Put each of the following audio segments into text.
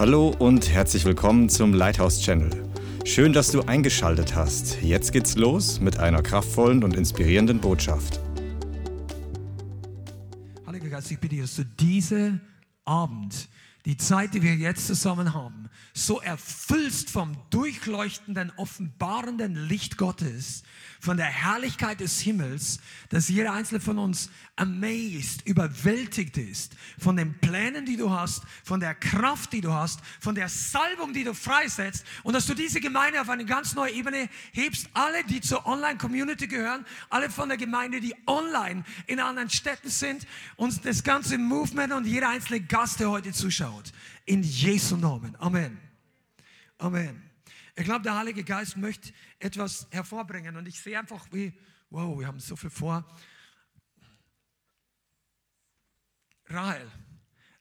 Hallo und herzlich willkommen zum Lighthouse Channel. Schön, dass du eingeschaltet hast. Jetzt geht's los mit einer kraftvollen und inspirierenden Botschaft. Heiliger Geist, ich bitte dass du diese Abend, die Zeit, die wir jetzt zusammen haben, so erfüllst vom durchleuchtenden, offenbarenden Licht Gottes, von der Herrlichkeit des Himmels, dass jeder einzelne von uns amazed, überwältigt ist von den Plänen, die du hast, von der Kraft, die du hast, von der Salbung, die du freisetzt und dass du diese Gemeinde auf eine ganz neue Ebene hebst. Alle, die zur Online-Community gehören, alle von der Gemeinde, die online in anderen Städten sind und das ganze Movement und jeder einzelne Gast, der heute zuschaut. In Jesu Namen. Amen. Amen. Ich glaube, der Heilige Geist möchte etwas hervorbringen und ich sehe einfach, wie, wow, wir haben so viel vor. Rahel,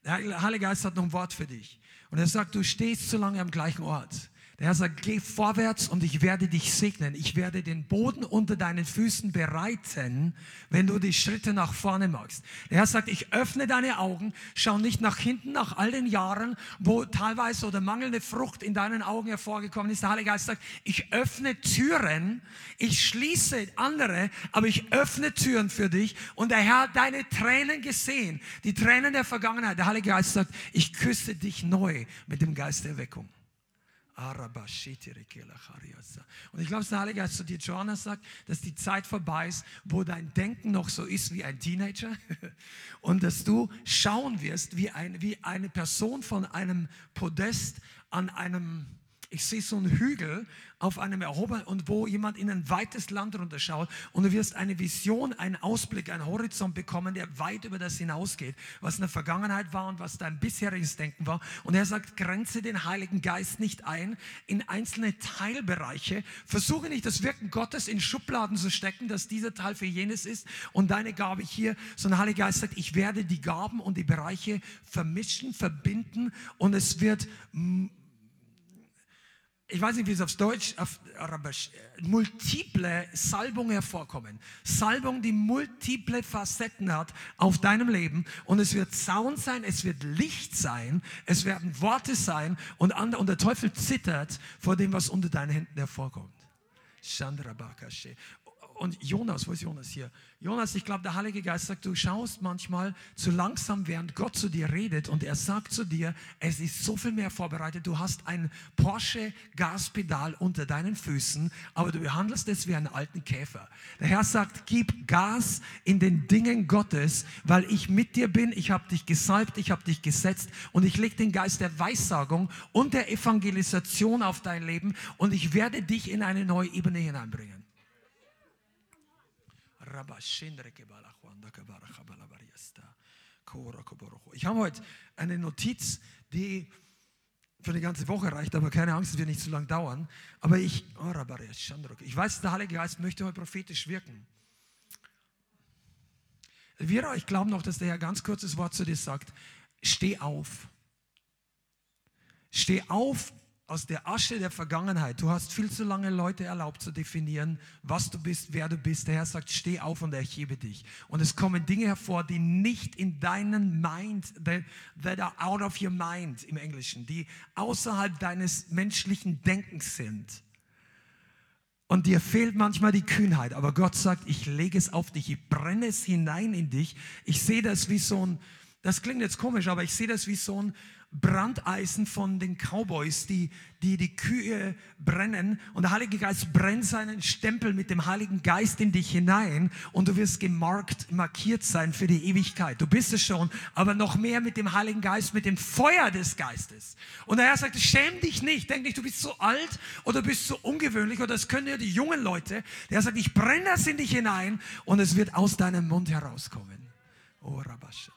der Heilige Geist hat noch ein Wort für dich. Und er sagt, du stehst zu lange am gleichen Ort. Der Herr sagt, geh vorwärts und ich werde dich segnen. Ich werde den Boden unter deinen Füßen bereiten, wenn du die Schritte nach vorne machst. Der Herr sagt, ich öffne deine Augen, schau nicht nach hinten, nach all den Jahren, wo teilweise oder mangelnde Frucht in deinen Augen hervorgekommen ist. Der Heilige Geist sagt, ich öffne Türen, ich schließe andere, aber ich öffne Türen für dich. Und der Herr hat deine Tränen gesehen, die Tränen der Vergangenheit. Der Heilige Geist sagt, ich küsse dich neu mit dem Geist der Erweckung. Und ich glaube, dass der Heilige Geist zu dir, Johanna, sagt, dass die Zeit vorbei ist, wo dein Denken noch so ist wie ein Teenager und dass du schauen wirst wie, ein, wie eine Person von einem Podest an einem, ich sehe so einen Hügel auf einem erhobenen und wo jemand in ein weites Land runterschaut und du wirst eine Vision, einen Ausblick, einen Horizont bekommen, der weit über das hinausgeht, was in der Vergangenheit war und was dein bisheriges Denken war. Und er sagt, grenze den Heiligen Geist nicht ein in einzelne Teilbereiche. Versuche nicht das Wirken Gottes in Schubladen zu stecken, dass dieser Teil für jenes ist und deine Gabe hier, sondern der Heilige Geist sagt, ich werde die Gaben und die Bereiche vermischen, verbinden und es wird ich weiß nicht, wie es auf Deutsch, auf Arabisch, multiple Salbung hervorkommen. Salbung, die multiple Facetten hat auf deinem Leben. Und es wird Sound sein, es wird Licht sein, es werden Worte sein und, und der Teufel zittert vor dem, was unter deinen Händen hervorkommt. Und Jonas, wo ist Jonas hier? Jonas, ich glaube, der Heilige Geist sagt, du schaust manchmal zu langsam, während Gott zu dir redet und er sagt zu dir, es ist so viel mehr vorbereitet. Du hast ein Porsche Gaspedal unter deinen Füßen, aber du behandelst es wie einen alten Käfer. Der Herr sagt, gib Gas in den Dingen Gottes, weil ich mit dir bin. Ich habe dich gesalbt, ich habe dich gesetzt und ich lege den Geist der Weissagung und der Evangelisation auf dein Leben und ich werde dich in eine neue Ebene hineinbringen. Ich habe heute eine Notiz, die für eine ganze Woche reicht, aber keine Angst, es wird nicht zu lang dauern. Aber ich, oh, ich weiß, der Heilige Geist möchte heute prophetisch wirken. Wir euch glauben noch, dass der Herr ganz kurzes Wort zu dir sagt: Steh auf. Steh auf aus der Asche der Vergangenheit. Du hast viel zu lange Leute erlaubt zu definieren, was du bist, wer du bist. Der Herr sagt, steh auf und erhebe dich. Und es kommen Dinge hervor, die nicht in deinen Mind, that are out of your mind im Englischen, die außerhalb deines menschlichen Denkens sind. Und dir fehlt manchmal die Kühnheit, aber Gott sagt, ich lege es auf dich, ich brenne es hinein in dich. Ich sehe das wie so ein, das klingt jetzt komisch, aber ich sehe das wie so ein, Brandeisen von den Cowboys, die, die die Kühe brennen. Und der Heilige Geist brennt seinen Stempel mit dem Heiligen Geist in dich hinein und du wirst gemarkt, markiert sein für die Ewigkeit. Du bist es schon, aber noch mehr mit dem Heiligen Geist, mit dem Feuer des Geistes. Und der Herr sagt, schäm dich nicht, denk nicht, du bist so alt oder bist so ungewöhnlich oder das können ja die jungen Leute. Der Herr sagt, ich brenne das in dich hinein und es wird aus deinem Mund herauskommen. Oh, Rabascha.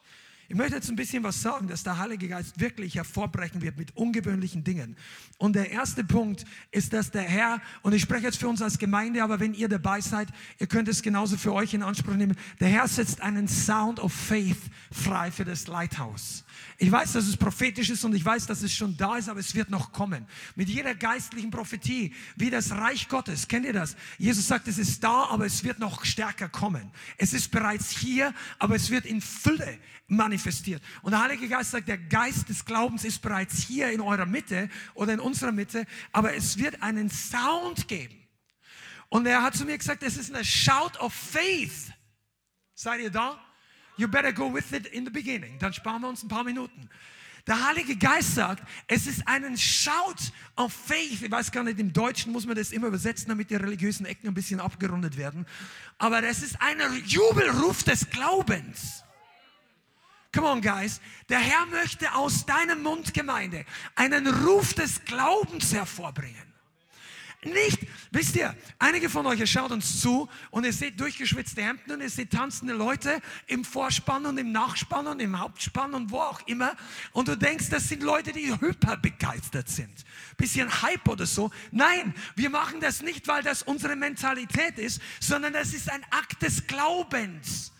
Ich möchte jetzt ein bisschen was sagen, dass der Heilige Geist wirklich hervorbrechen wird mit ungewöhnlichen Dingen. Und der erste Punkt ist, dass der Herr, und ich spreche jetzt für uns als Gemeinde, aber wenn ihr dabei seid, ihr könnt es genauso für euch in Anspruch nehmen. Der Herr setzt einen Sound of Faith frei für das Lighthouse. Ich weiß, dass es prophetisch ist und ich weiß, dass es schon da ist, aber es wird noch kommen. Mit jeder geistlichen Prophetie, wie das Reich Gottes. Kennt ihr das? Jesus sagt, es ist da, aber es wird noch stärker kommen. Es ist bereits hier, aber es wird in Fülle manifestiert manifestiert. Und der Heilige Geist sagt, der Geist des Glaubens ist bereits hier in eurer Mitte oder in unserer Mitte, aber es wird einen Sound geben. Und er hat zu mir gesagt, es ist eine Shout of Faith. Seid ihr da? You better go with it in the beginning. Dann sparen wir uns ein paar Minuten. Der Heilige Geist sagt, es ist einen Shout of Faith. Ich weiß gar nicht, im Deutschen muss man das immer übersetzen, damit die religiösen Ecken ein bisschen abgerundet werden. Aber es ist ein Jubelruf des Glaubens. Come on, guys. Der Herr möchte aus deinem Mund, Gemeinde, einen Ruf des Glaubens hervorbringen. Nicht, wisst ihr, einige von euch, ihr schaut uns zu und ihr seht durchgeschwitzte Hemden und ihr seht tanzende Leute im Vorspann und im Nachspann und im Hauptspann und wo auch immer. Und du denkst, das sind Leute, die hyperbegeistert sind. Bisschen Hype oder so. Nein, wir machen das nicht, weil das unsere Mentalität ist, sondern das ist ein Akt des Glaubens.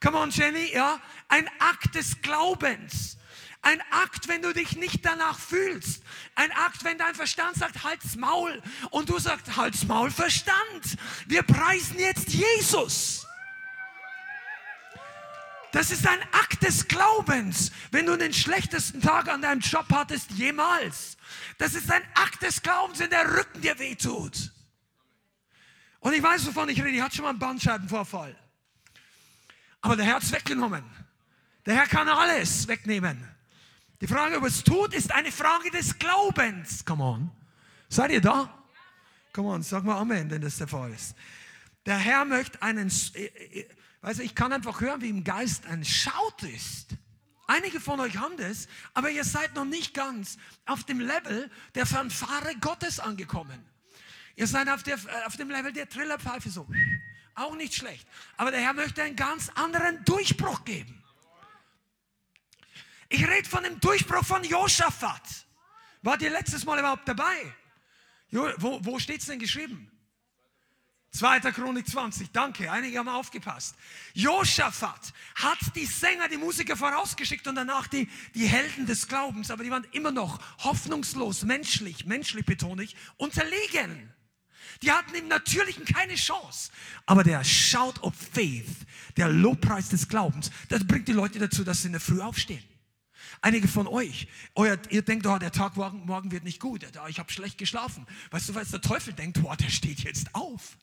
Come on, Jenny, ja? Ein Akt des Glaubens. Ein Akt, wenn du dich nicht danach fühlst. Ein Akt, wenn dein Verstand sagt, halt's Maul. Und du sagst, halt's Maul, Verstand. Wir preisen jetzt Jesus. Das ist ein Akt des Glaubens, wenn du den schlechtesten Tag an deinem Job hattest jemals. Das ist ein Akt des Glaubens, wenn der Rücken dir wehtut. Und ich weiß, wovon ich rede. Ich hatte schon mal einen Bandscheibenvorfall. Aber der Herr hat es weggenommen. Der Herr kann alles wegnehmen. Die Frage, ob es tut, ist eine Frage des Glaubens. Come on. Seid ihr da? Come on, sag mal Amen, wenn das der Fall ist. Der Herr möchte einen, du, ich kann einfach hören, wie im Geist ein Schaut ist. Einige von euch haben das, aber ihr seid noch nicht ganz auf dem Level der Fanfare Gottes angekommen. Ihr seid auf, der, äh, auf dem Level der Trillerpfeife so. Auch nicht schlecht. Aber der Herr möchte einen ganz anderen Durchbruch geben. Ich rede von dem Durchbruch von Josaphat. Wart ihr letztes Mal überhaupt dabei? Jo, wo wo steht es denn geschrieben? 2. Chronik 20, danke, einige haben aufgepasst. Josaphat hat die Sänger, die Musiker vorausgeschickt und danach die, die Helden des Glaubens, aber die waren immer noch hoffnungslos, menschlich, menschlich betone ich, unterlegen. Die hatten im Natürlichen keine Chance. Aber der Shout of Faith, der Lobpreis des Glaubens, das bringt die Leute dazu, dass sie in der Früh aufstehen. Einige von euch, euer, ihr denkt, oh, der Tag morgen, morgen wird nicht gut, ich habe schlecht geschlafen. Weißt du, weil der Teufel denkt, oh, der steht jetzt auf.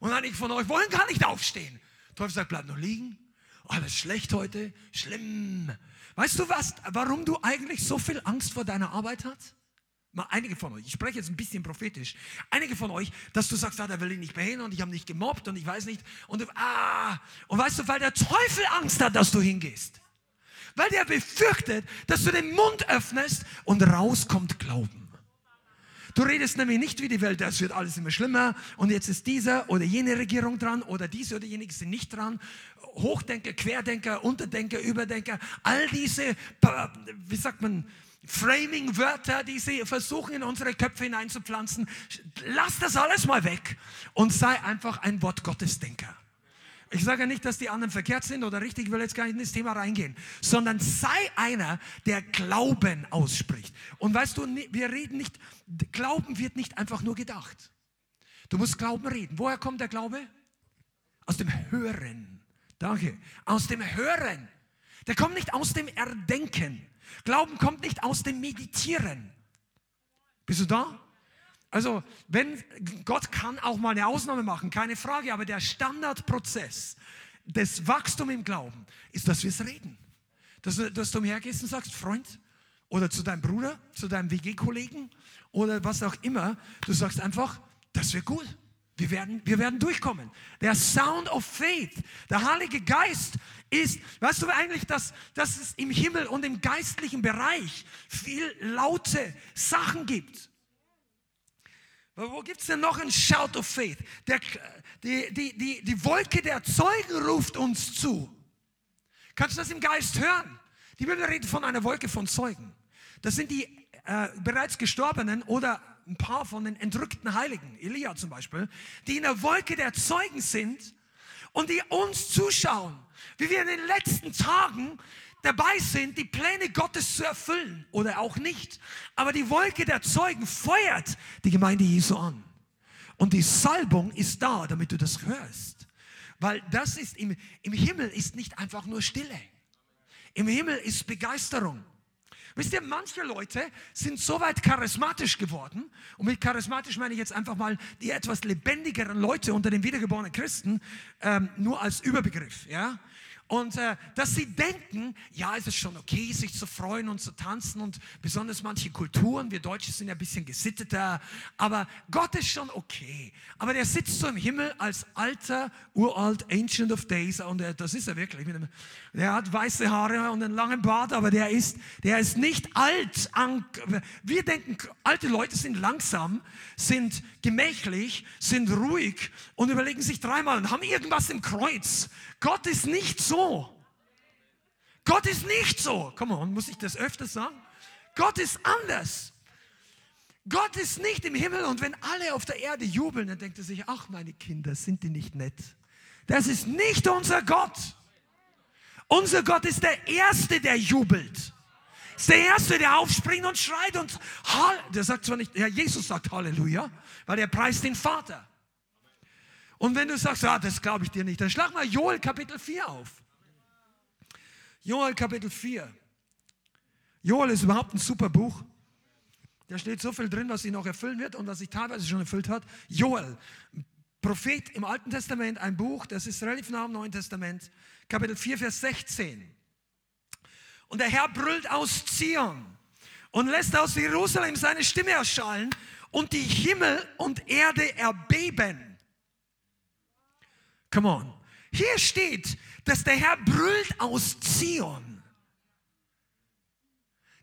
Und einige von euch wollen gar nicht aufstehen. Der Teufel sagt, bleib noch liegen. Alles schlecht heute, schlimm. Weißt du was, warum du eigentlich so viel Angst vor deiner Arbeit hast? Mal einige von euch, ich spreche jetzt ein bisschen prophetisch, einige von euch, dass du sagst, ah, der will ich nicht mehr und ich habe nicht gemobbt und ich weiß nicht und du, ah, und weißt du, weil der Teufel Angst hat, dass du hingehst weil der befürchtet, dass du den Mund öffnest und rauskommt Glauben. Du redest nämlich nicht wie die Welt, das wird alles immer schlimmer und jetzt ist dieser oder jene Regierung dran oder diese oder jenige sind nicht dran. Hochdenker, Querdenker, Unterdenker, Überdenker, all diese, wie sagt man, Framing-Wörter, die sie versuchen in unsere Köpfe hineinzupflanzen. Lass das alles mal weg und sei einfach ein Wort Gottes Denker. Ich sage nicht, dass die anderen verkehrt sind oder richtig, ich will jetzt gar nicht in das Thema reingehen, sondern sei einer, der Glauben ausspricht. Und weißt du, wir reden nicht, Glauben wird nicht einfach nur gedacht. Du musst Glauben reden. Woher kommt der Glaube? Aus dem Hören. Danke. Aus dem Hören. Der kommt nicht aus dem Erdenken. Glauben kommt nicht aus dem Meditieren. Bist du da? Also, wenn Gott kann auch mal eine Ausnahme machen, keine Frage, aber der Standardprozess des Wachstums im Glauben ist, dass wir es reden. Dass, dass du umhergehst und sagst, Freund, oder zu deinem Bruder, zu deinem WG-Kollegen oder was auch immer, du sagst einfach, das wird gut. Wir werden, wir werden durchkommen. Der Sound of Faith, der Heilige Geist ist, weißt du eigentlich, dass, dass es im Himmel und im geistlichen Bereich viel laute Sachen gibt. Wo gibt es denn noch einen Shout of Faith? Der, die, die, die, die Wolke der Zeugen ruft uns zu. Kannst du das im Geist hören? Die Bibel redet von einer Wolke von Zeugen. Das sind die äh, bereits Gestorbenen oder ein paar von den entrückten Heiligen, Elia zum Beispiel, die in der Wolke der Zeugen sind und die uns zuschauen, wie wir in den letzten Tagen dabei sind, die Pläne Gottes zu erfüllen oder auch nicht. Aber die Wolke der Zeugen feuert die Gemeinde Jesu an. Und die Salbung ist da, damit du das hörst. Weil das ist im, im Himmel ist nicht einfach nur Stille. Im Himmel ist Begeisterung. Wisst ihr, manche Leute sind so weit charismatisch geworden, und mit charismatisch meine ich jetzt einfach mal die etwas lebendigeren Leute unter den wiedergeborenen Christen, ähm, nur als Überbegriff, ja. Und äh, dass sie denken, ja, es ist schon okay, sich zu freuen und zu tanzen und besonders manche Kulturen, wir Deutsche sind ja ein bisschen gesitteter, aber Gott ist schon okay. Aber der sitzt so im Himmel als alter, uralt Ancient of Days und äh, das ist er wirklich. Der hat weiße Haare und einen langen Bart, aber der ist, der ist nicht alt. Wir denken, alte Leute sind langsam, sind gemächlich, sind ruhig und überlegen sich dreimal und haben irgendwas im Kreuz. Gott ist nicht so. Gott ist nicht so. Komm on, muss ich das öfter sagen? Gott ist anders. Gott ist nicht im Himmel und wenn alle auf der Erde jubeln, dann denkt er sich, ach meine Kinder, sind die nicht nett? Das ist nicht unser Gott. Unser Gott ist der Erste, der jubelt. Ist der Erste, der aufspringt und schreit und der sagt zwar nicht, ja, Jesus sagt Halleluja, weil er preist den Vater. Und wenn du sagst, ah, das glaube ich dir nicht, dann schlag mal Joel Kapitel 4 auf. Joel Kapitel 4. Joel ist überhaupt ein super Buch. Da steht so viel drin, was sich noch erfüllen wird und was sich teilweise schon erfüllt hat. Joel, Prophet im Alten Testament, ein Buch, das ist relativ nah im Neuen Testament, Kapitel 4, Vers 16. Und der Herr brüllt aus Zion und lässt aus Jerusalem seine Stimme erschallen und die Himmel und Erde erbeben. Come on. Hier steht, dass der Herr brüllt aus Zion.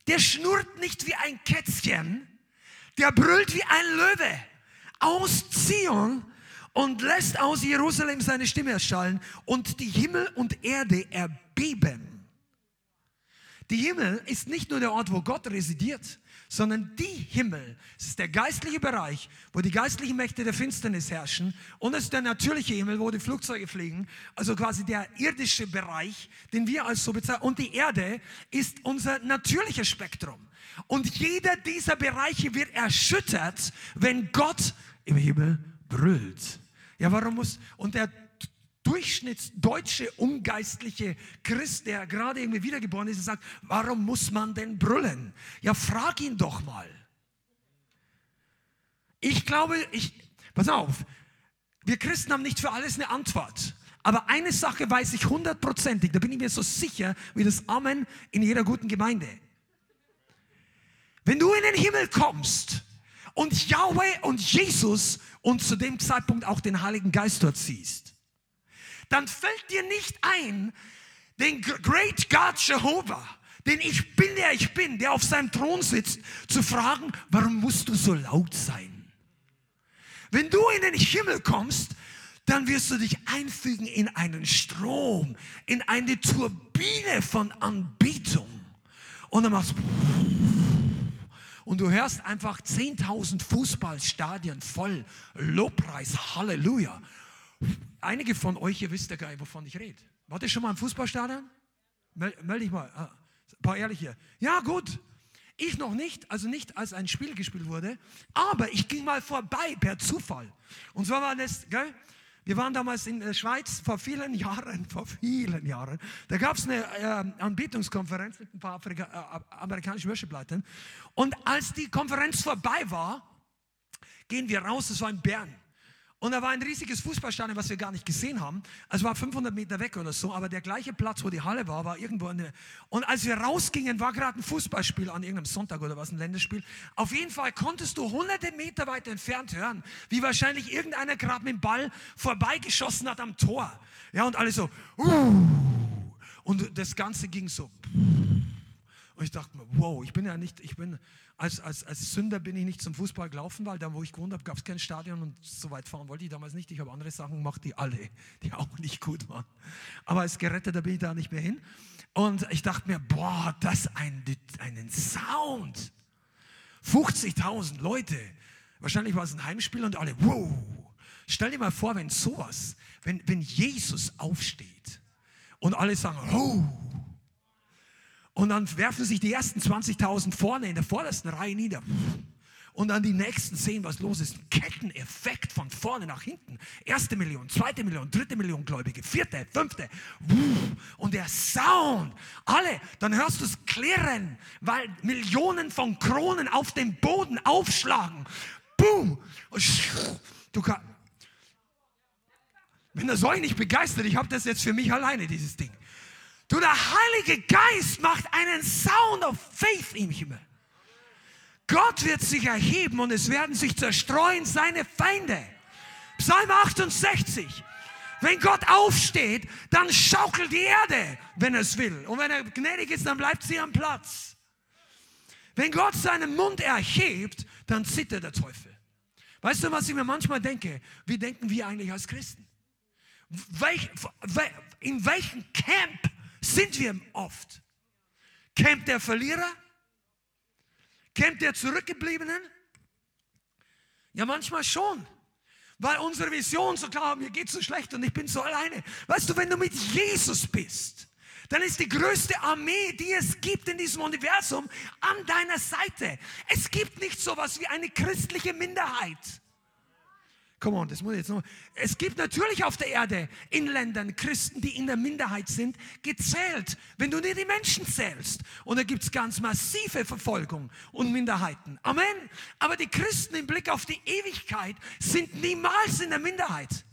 Der schnurrt nicht wie ein Kätzchen, der brüllt wie ein Löwe aus Zion und lässt aus Jerusalem seine Stimme erschallen und die Himmel und Erde erbeben. Die Himmel ist nicht nur der Ort, wo Gott residiert, sondern die Himmel. Es ist der geistliche Bereich, wo die geistlichen Mächte der Finsternis herrschen. Und es ist der natürliche Himmel, wo die Flugzeuge fliegen. Also quasi der irdische Bereich, den wir als so bezeichnen. Und die Erde ist unser natürliches Spektrum. Und jeder dieser Bereiche wird erschüttert, wenn Gott im Himmel brüllt. Ja, warum muss, und der durchschnittsdeutsche ungeistliche Christ, der gerade irgendwie wiedergeboren ist, sagt, warum muss man denn brüllen? Ja, frag ihn doch mal. Ich glaube, ich, pass auf, wir Christen haben nicht für alles eine Antwort. Aber eine Sache weiß ich hundertprozentig, da bin ich mir so sicher wie das Amen in jeder guten Gemeinde. Wenn du in den Himmel kommst und Yahweh und Jesus und zu dem Zeitpunkt auch den Heiligen Geist dort siehst, dann fällt dir nicht ein, den Great God Jehovah, den ich bin, der ich bin, der auf seinem Thron sitzt, zu fragen, warum musst du so laut sein? Wenn du in den Himmel kommst, dann wirst du dich einfügen in einen Strom, in eine Turbine von Anbetung. Und dann machst du und du hörst einfach 10.000 Fußballstadien voll Lobpreis, Halleluja. Einige von euch, ihr wisst ja gar nicht, wovon ich rede. Wart ihr schon mal im Fußballstadion? Mel melde dich mal. Ah, ein paar ehrlich hier. Ja, gut. Ich noch nicht, also nicht als ein Spiel gespielt wurde, aber ich ging mal vorbei per Zufall. Und zwar war das, gell? Wir waren damals in der Schweiz vor vielen Jahren, vor vielen Jahren. Da gab es eine äh, Anbetungskonferenz mit ein paar Afrika, äh, amerikanischen Worship-Leitern. Und als die Konferenz vorbei war, gehen wir raus, das war in Bern. Und da war ein riesiges Fußballstadion, was wir gar nicht gesehen haben. Also war 500 Meter weg oder so, aber der gleiche Platz, wo die Halle war, war irgendwo in der. Und als wir rausgingen, war gerade ein Fußballspiel an irgendeinem Sonntag oder was, ein Länderspiel. Auf jeden Fall konntest du hunderte Meter weit entfernt hören, wie wahrscheinlich irgendeiner gerade mit dem Ball vorbeigeschossen hat am Tor. Ja, und alle so, uh, und das Ganze ging so. Und ich dachte mir, wow, ich bin ja nicht, ich bin, als, als, als Sünder bin ich nicht zum Fußball gelaufen, weil da, wo ich gewohnt habe, gab es kein Stadion und so weit fahren wollte ich damals nicht. Ich habe andere Sachen gemacht, die alle, die auch nicht gut waren. Aber als Geretteter bin ich da nicht mehr hin. Und ich dachte mir, boah, das ein, einen Sound. 50.000 Leute. Wahrscheinlich war es ein Heimspiel und alle, wow. Stell dir mal vor, wenn sowas, wenn, wenn Jesus aufsteht und alle sagen, oh, und dann werfen sich die ersten 20.000 vorne in der vordersten Reihe nieder. und dann die nächsten sehen, was los ist. Ketteneffekt von vorne nach hinten. Erste Million, zweite Million, dritte Million Gläubige, vierte, fünfte. Und der Sound, alle, dann hörst du es klirren, weil Millionen von Kronen auf dem Boden aufschlagen. Boom! Du kannst. Wenn das euch nicht begeistert, ich habe das jetzt für mich alleine, dieses Ding. Du, der Heilige Geist macht einen Sound of Faith im Himmel. Gott wird sich erheben und es werden sich zerstreuen seine Feinde. Psalm 68. Wenn Gott aufsteht, dann schaukelt die Erde, wenn er es will. Und wenn er gnädig ist, dann bleibt sie am Platz. Wenn Gott seinen Mund erhebt, dann zittert der Teufel. Weißt du, was ich mir manchmal denke? Wie denken wir eigentlich als Christen? in welchem Camp sind wir oft? Camp der Verlierer? Kennt der Zurückgebliebenen? Ja, manchmal schon. Weil unsere Vision so klar, mir geht so schlecht und ich bin so alleine. Weißt du, wenn du mit Jesus bist, dann ist die größte Armee, die es gibt in diesem Universum, an deiner Seite. Es gibt nicht so etwas wie eine christliche Minderheit. Come on, das muss ich jetzt noch. Es gibt natürlich auf der Erde in Ländern Christen, die in der Minderheit sind, gezählt, wenn du dir die Menschen zählst. Und da gibt es ganz massive Verfolgung und Minderheiten. Amen. Aber die Christen im Blick auf die Ewigkeit sind niemals in der Minderheit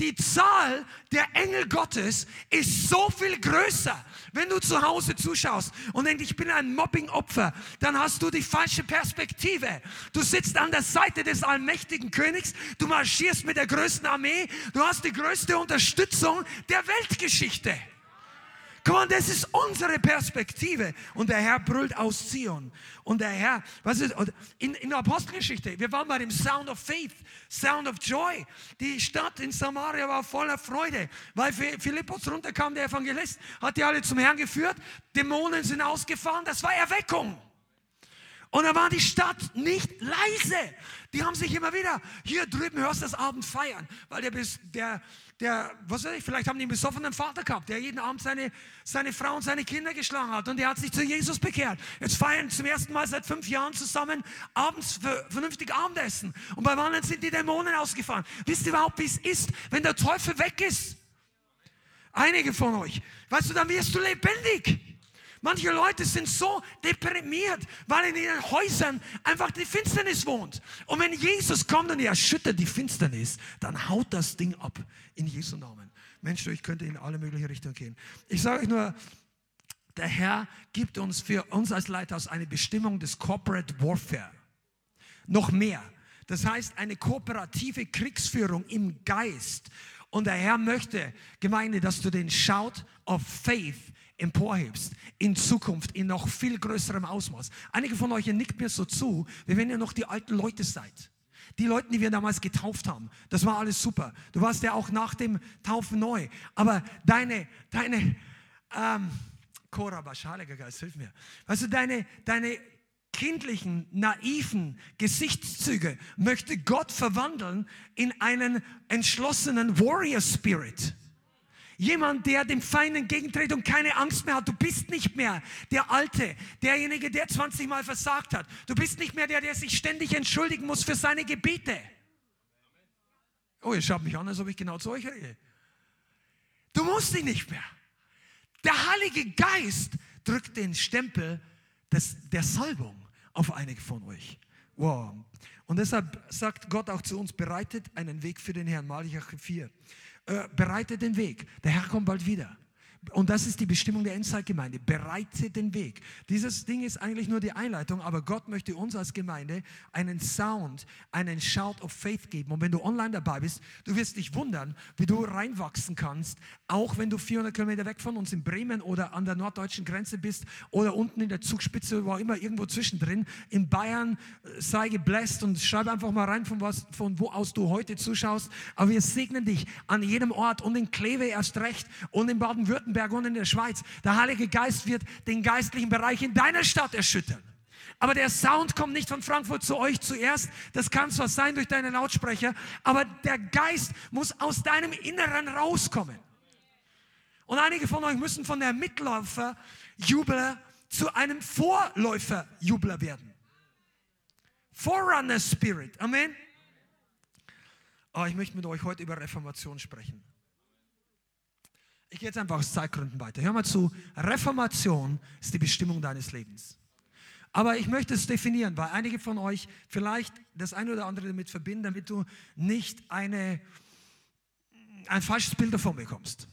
die Zahl der Engel Gottes ist so viel größer. Wenn du zu Hause zuschaust und denkst, ich bin ein Mobbing-Opfer, dann hast du die falsche Perspektive. Du sitzt an der Seite des allmächtigen Königs, du marschierst mit der größten Armee, du hast die größte Unterstützung der Weltgeschichte. Komm on, das ist unsere Perspektive. Und der Herr brüllt aus Zion. Und der Herr, was ist, in, in der Apostelgeschichte, wir waren bei dem Sound of Faith, Sound of Joy. Die Stadt in Samaria war voller Freude, weil Philippus runterkam, der Evangelist, hat die alle zum Herrn geführt. Dämonen sind ausgefahren, das war Erweckung. Und da war die Stadt nicht leise. Die haben sich immer wieder, hier drüben hörst du das Abend feiern, weil der, der, der, was weiß ich, vielleicht haben die einen besoffenen Vater gehabt, der jeden Abend seine, seine Frau und seine Kinder geschlagen hat und der hat sich zu Jesus bekehrt. Jetzt feiern zum ersten Mal seit fünf Jahren zusammen abends vernünftig Abendessen. Und bei anderen sind die Dämonen ausgefahren. Wisst ihr überhaupt, wie es ist, wenn der Teufel weg ist? Einige von euch. Weißt du, dann wirst du lebendig. Manche Leute sind so deprimiert, weil in ihren Häusern einfach die Finsternis wohnt. Und wenn Jesus kommt und er erschüttert die Finsternis, dann haut das Ding ab in Jesu Namen. Mensch, ich könnte in alle möglichen Richtungen gehen. Ich sage euch nur, der Herr gibt uns für uns als Leithaus eine Bestimmung des Corporate Warfare. Noch mehr. Das heißt, eine kooperative Kriegsführung im Geist. Und der Herr möchte, Gemeinde, dass du den Shout of Faith emporhebst in Zukunft in noch viel größerem Ausmaß. Einige von euch nickt mir so zu, wie wenn ihr noch die alten Leute seid. Die Leute, die wir damals getauft haben, das war alles super. Du warst ja auch nach dem Taufen neu. Aber deine, deine, ähm, Korabas, Heiliger Geist, hilf mir. Weißt du, deine, deine kindlichen, naiven Gesichtszüge möchte Gott verwandeln in einen entschlossenen Warrior Spirit. Jemand, der dem Feind entgegentritt und keine Angst mehr hat. Du bist nicht mehr der Alte, derjenige, der 20 Mal versagt hat. Du bist nicht mehr der, der sich ständig entschuldigen muss für seine Gebete. Oh, ihr schaut mich an, als ob ich genau zu euch rede. Du musst dich nicht mehr. Der Heilige Geist drückt den Stempel des, der Salbung auf einige von euch. Wow. Und deshalb sagt Gott auch zu uns, bereitet einen Weg für den Herrn. Malachi 4 äh, bereite den Weg. Der Herr kommt bald wieder. Und das ist die Bestimmung der Endzeitgemeinde. Bereite den Weg. Dieses Ding ist eigentlich nur die Einleitung, aber Gott möchte uns als Gemeinde einen Sound, einen Shout of Faith geben. Und wenn du online dabei bist, du wirst dich wundern, wie du reinwachsen kannst, auch wenn du 400 Kilometer weg von uns in Bremen oder an der norddeutschen Grenze bist oder unten in der Zugspitze, wo immer irgendwo zwischendrin. In Bayern äh, sei gebläst und schreib einfach mal rein, von, was, von wo aus du heute zuschaust. Aber wir segnen dich an jedem Ort und in Kleve erst recht und in Baden-Württemberg Baden-Württemberg und in der Schweiz. Der Heilige Geist wird den geistlichen Bereich in deiner Stadt erschüttern. Aber der Sound kommt nicht von Frankfurt zu euch zuerst. Das kann zwar sein durch deine Lautsprecher, aber der Geist muss aus deinem Inneren rauskommen. Und einige von euch müssen von der Mitläufer-Jubler zu einem Vorläufer-Jubler werden. Forerunner Spirit. Amen. Oh, ich möchte mit euch heute über Reformation sprechen. Ich gehe jetzt einfach aus Zeitgründen weiter. Hör mal zu. Reformation ist die Bestimmung deines Lebens. Aber ich möchte es definieren, weil einige von euch vielleicht das eine oder andere damit verbinden, damit du nicht eine, ein falsches Bild davon bekommst.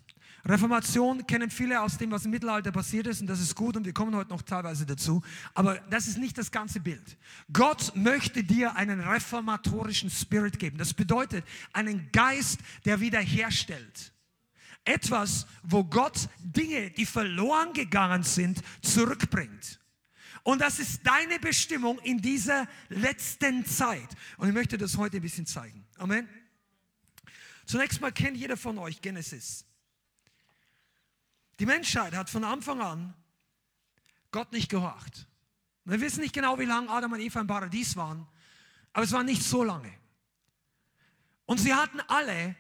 Reformation kennen viele aus dem, was im Mittelalter passiert ist, und das ist gut, und wir kommen heute noch teilweise dazu. Aber das ist nicht das ganze Bild. Gott möchte dir einen reformatorischen Spirit geben. Das bedeutet einen Geist, der wiederherstellt. Etwas, wo Gott Dinge, die verloren gegangen sind, zurückbringt. Und das ist deine Bestimmung in dieser letzten Zeit. Und ich möchte das heute ein bisschen zeigen. Amen. Zunächst mal kennt jeder von euch Genesis. Die Menschheit hat von Anfang an Gott nicht gehorcht. Wir wissen nicht genau, wie lange Adam und Eva im Paradies waren, aber es war nicht so lange. Und sie hatten alle,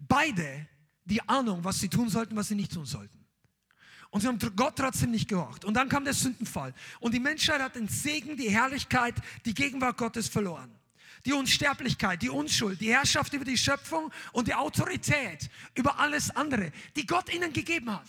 beide, die Ahnung, was sie tun sollten, was sie nicht tun sollten. Und sie haben Gott trotzdem nicht gehorcht. Und dann kam der Sündenfall. Und die Menschheit hat den Segen, die Herrlichkeit, die Gegenwart Gottes verloren die Unsterblichkeit, die Unschuld, die Herrschaft über die Schöpfung und die Autorität über alles andere, die Gott ihnen gegeben hat.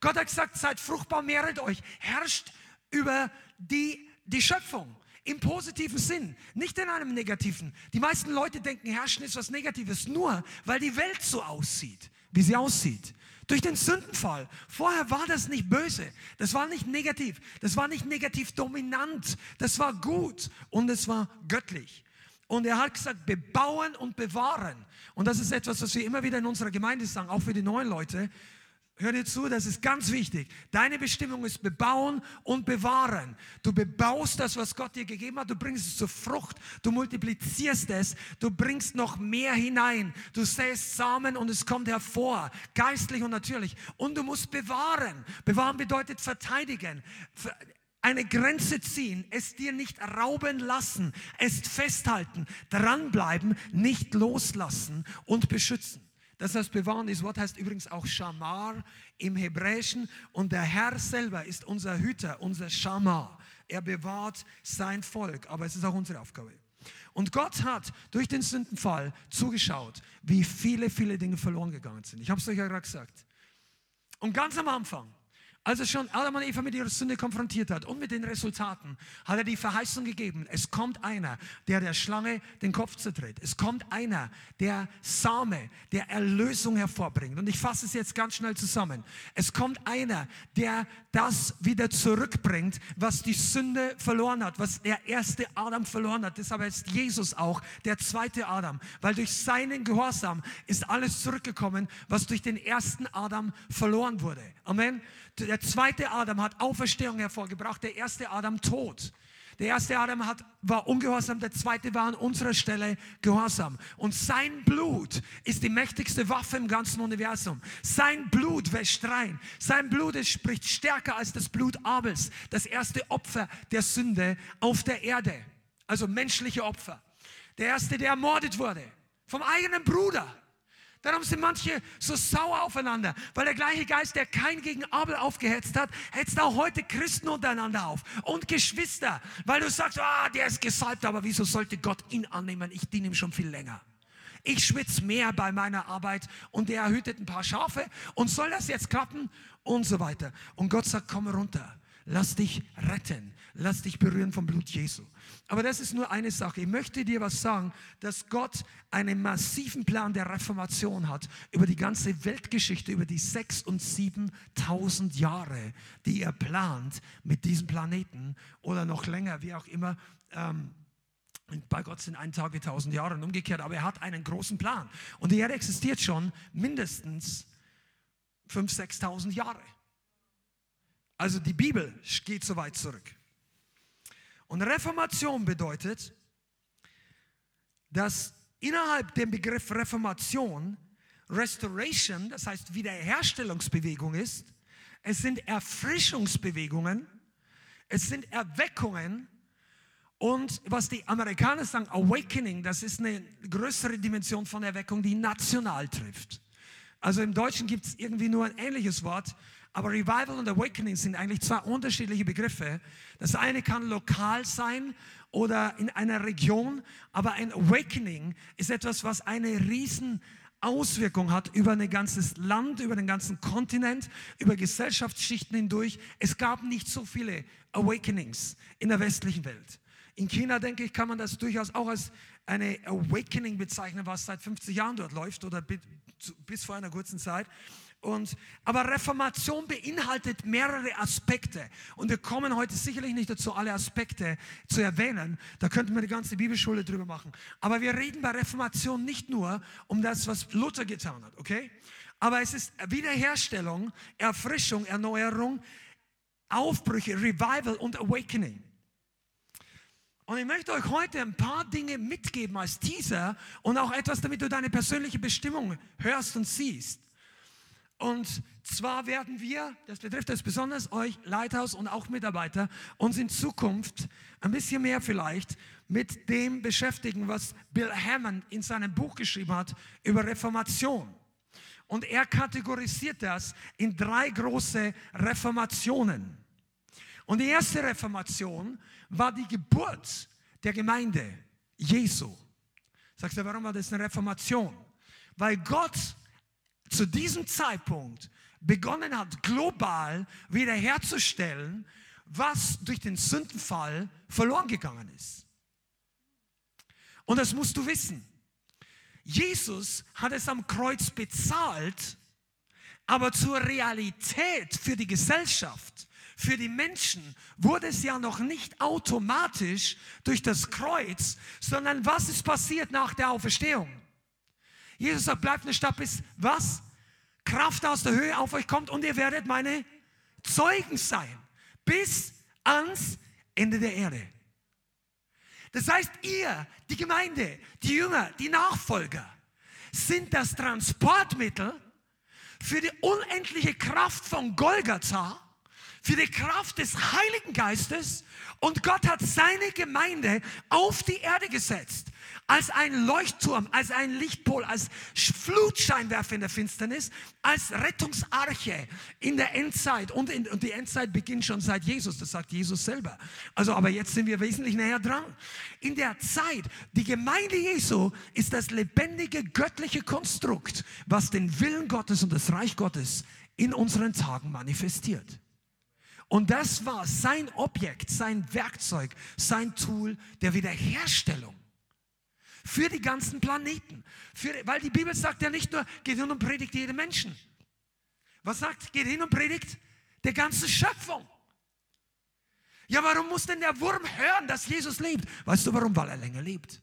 Gott hat gesagt, seid fruchtbar, mehret euch, herrscht über die, die Schöpfung. Im positiven Sinn, nicht in einem negativen. Die meisten Leute denken, herrschen ist was Negatives, nur weil die Welt so aussieht, wie sie aussieht. Durch den Sündenfall. Vorher war das nicht böse. Das war nicht negativ. Das war nicht negativ dominant. Das war gut und es war göttlich. Und er hat gesagt, bebauen und bewahren. Und das ist etwas, was wir immer wieder in unserer Gemeinde sagen, auch für die neuen Leute. Hör dir zu, das ist ganz wichtig. Deine Bestimmung ist bebauen und bewahren. Du bebaust das, was Gott dir gegeben hat, du bringst es zur Frucht, du multiplizierst es, du bringst noch mehr hinein. Du säst Samen und es kommt hervor, geistlich und natürlich. Und du musst bewahren. Bewahren bedeutet verteidigen eine Grenze ziehen, es dir nicht rauben lassen, es festhalten, dranbleiben, nicht loslassen und beschützen. Das heißt, bewahren, dieses Wort heißt übrigens auch Shamar im Hebräischen und der Herr selber ist unser Hüter, unser Shamar. Er bewahrt sein Volk, aber es ist auch unsere Aufgabe. Und Gott hat durch den Sündenfall zugeschaut, wie viele, viele Dinge verloren gegangen sind. Ich habe es euch ja gerade gesagt. Und ganz am Anfang, als er schon Adam und Eva mit ihrer Sünde konfrontiert hat und mit den Resultaten, hat er die Verheißung gegeben, es kommt einer, der der Schlange den Kopf zerdreht. Es kommt einer, der Same, der Erlösung hervorbringt. Und ich fasse es jetzt ganz schnell zusammen. Es kommt einer, der das wieder zurückbringt, was die Sünde verloren hat, was der erste Adam verloren hat. Deshalb ist Jesus auch der zweite Adam, weil durch seinen Gehorsam ist alles zurückgekommen, was durch den ersten Adam verloren wurde. Amen. Der zweite Adam hat Auferstehung hervorgebracht, der erste Adam Tod. Der erste Adam hat, war ungehorsam, der zweite war an unserer Stelle gehorsam. Und sein Blut ist die mächtigste Waffe im ganzen Universum. Sein Blut wäscht rein. Sein Blut ist, spricht stärker als das Blut Abels, das erste Opfer der Sünde auf der Erde. Also menschliche Opfer. Der erste, der ermordet wurde vom eigenen Bruder. Darum sind manche so sauer aufeinander, weil der gleiche Geist, der kein gegen Abel aufgehetzt hat, hetzt auch heute Christen untereinander auf und Geschwister, weil du sagst, ah, der ist gesalbt, aber wieso sollte Gott ihn annehmen? Ich diene ihm schon viel länger. Ich schwitze mehr bei meiner Arbeit und der hütet ein paar Schafe und soll das jetzt klappen und so weiter. Und Gott sagt, komm runter, lass dich retten, lass dich berühren vom Blut Jesu. Aber das ist nur eine Sache. Ich möchte dir was sagen, dass Gott einen massiven Plan der Reformation hat über die ganze Weltgeschichte, über die sechs und siebentausend Jahre, die er plant mit diesem Planeten oder noch länger, wie auch immer. Ähm, bei Gott sind ein Tag wie tausend Jahre und umgekehrt, aber er hat einen großen Plan. Und die Erde existiert schon mindestens fünf, sechstausend Jahre. Also die Bibel geht so weit zurück. Und Reformation bedeutet, dass innerhalb dem Begriff Reformation Restoration, das heißt Wiederherstellungsbewegung ist, es sind Erfrischungsbewegungen, es sind Erweckungen und was die Amerikaner sagen, Awakening, das ist eine größere Dimension von Erweckung, die national trifft. Also im Deutschen gibt es irgendwie nur ein ähnliches Wort, Aber Revival und Awakening sind eigentlich zwei unterschiedliche Begriffe. Das eine kann lokal sein oder in einer Region, aber ein Awakening ist etwas, was eine riesen Auswirkung hat über ein ganzes Land, über den ganzen Kontinent, über Gesellschaftsschichten hindurch. Es gab nicht so viele Awakenings in der westlichen Welt. In China, denke ich, kann man das durchaus auch als eine Awakening bezeichnen, was seit 50 Jahren dort läuft oder bis vor einer kurzen Zeit. Und, aber Reformation beinhaltet mehrere Aspekte. Und wir kommen heute sicherlich nicht dazu, alle Aspekte zu erwähnen. Da könnten wir die ganze Bibelschule drüber machen. Aber wir reden bei Reformation nicht nur um das, was Luther getan hat, okay? Aber es ist Wiederherstellung, Erfrischung, Erneuerung, Aufbrüche, Revival und Awakening. Und ich möchte euch heute ein paar Dinge mitgeben als Teaser und auch etwas, damit du deine persönliche Bestimmung hörst und siehst. Und zwar werden wir, das betrifft es besonders euch, Leithaus und auch Mitarbeiter, uns in Zukunft ein bisschen mehr vielleicht mit dem beschäftigen, was Bill Hammond in seinem Buch geschrieben hat über Reformation. Und er kategorisiert das in drei große Reformationen. Und die erste Reformation war die Geburt der Gemeinde Jesu. Sagst du, warum war das eine Reformation? Weil Gott zu diesem Zeitpunkt begonnen hat, global wiederherzustellen, was durch den Sündenfall verloren gegangen ist. Und das musst du wissen. Jesus hat es am Kreuz bezahlt, aber zur Realität für die Gesellschaft, für die Menschen wurde es ja noch nicht automatisch durch das Kreuz, sondern was ist passiert nach der Auferstehung? Jesus sagt, bleibt eine Stadt bis was? Kraft aus der Höhe auf euch kommt und ihr werdet meine Zeugen sein. Bis ans Ende der Erde. Das heißt, ihr, die Gemeinde, die Jünger, die Nachfolger, sind das Transportmittel für die unendliche Kraft von Golgatha, für die Kraft des Heiligen Geistes und Gott hat seine Gemeinde auf die Erde gesetzt als ein Leuchtturm, als ein Lichtpol, als Flutscheinwerfer in der Finsternis, als Rettungsarche in der Endzeit. Und, in, und die Endzeit beginnt schon seit Jesus, das sagt Jesus selber. Also, aber jetzt sind wir wesentlich näher dran. In der Zeit, die Gemeinde Jesu ist das lebendige göttliche Konstrukt, was den Willen Gottes und das Reich Gottes in unseren Tagen manifestiert. Und das war sein Objekt, sein Werkzeug, sein Tool der Wiederherstellung für die ganzen Planeten. Für, weil die Bibel sagt ja nicht nur, geht hin und predigt jedem Menschen. Was sagt, geht hin und predigt der ganzen Schöpfung. Ja, warum muss denn der Wurm hören, dass Jesus lebt? Weißt du warum? Weil er länger lebt.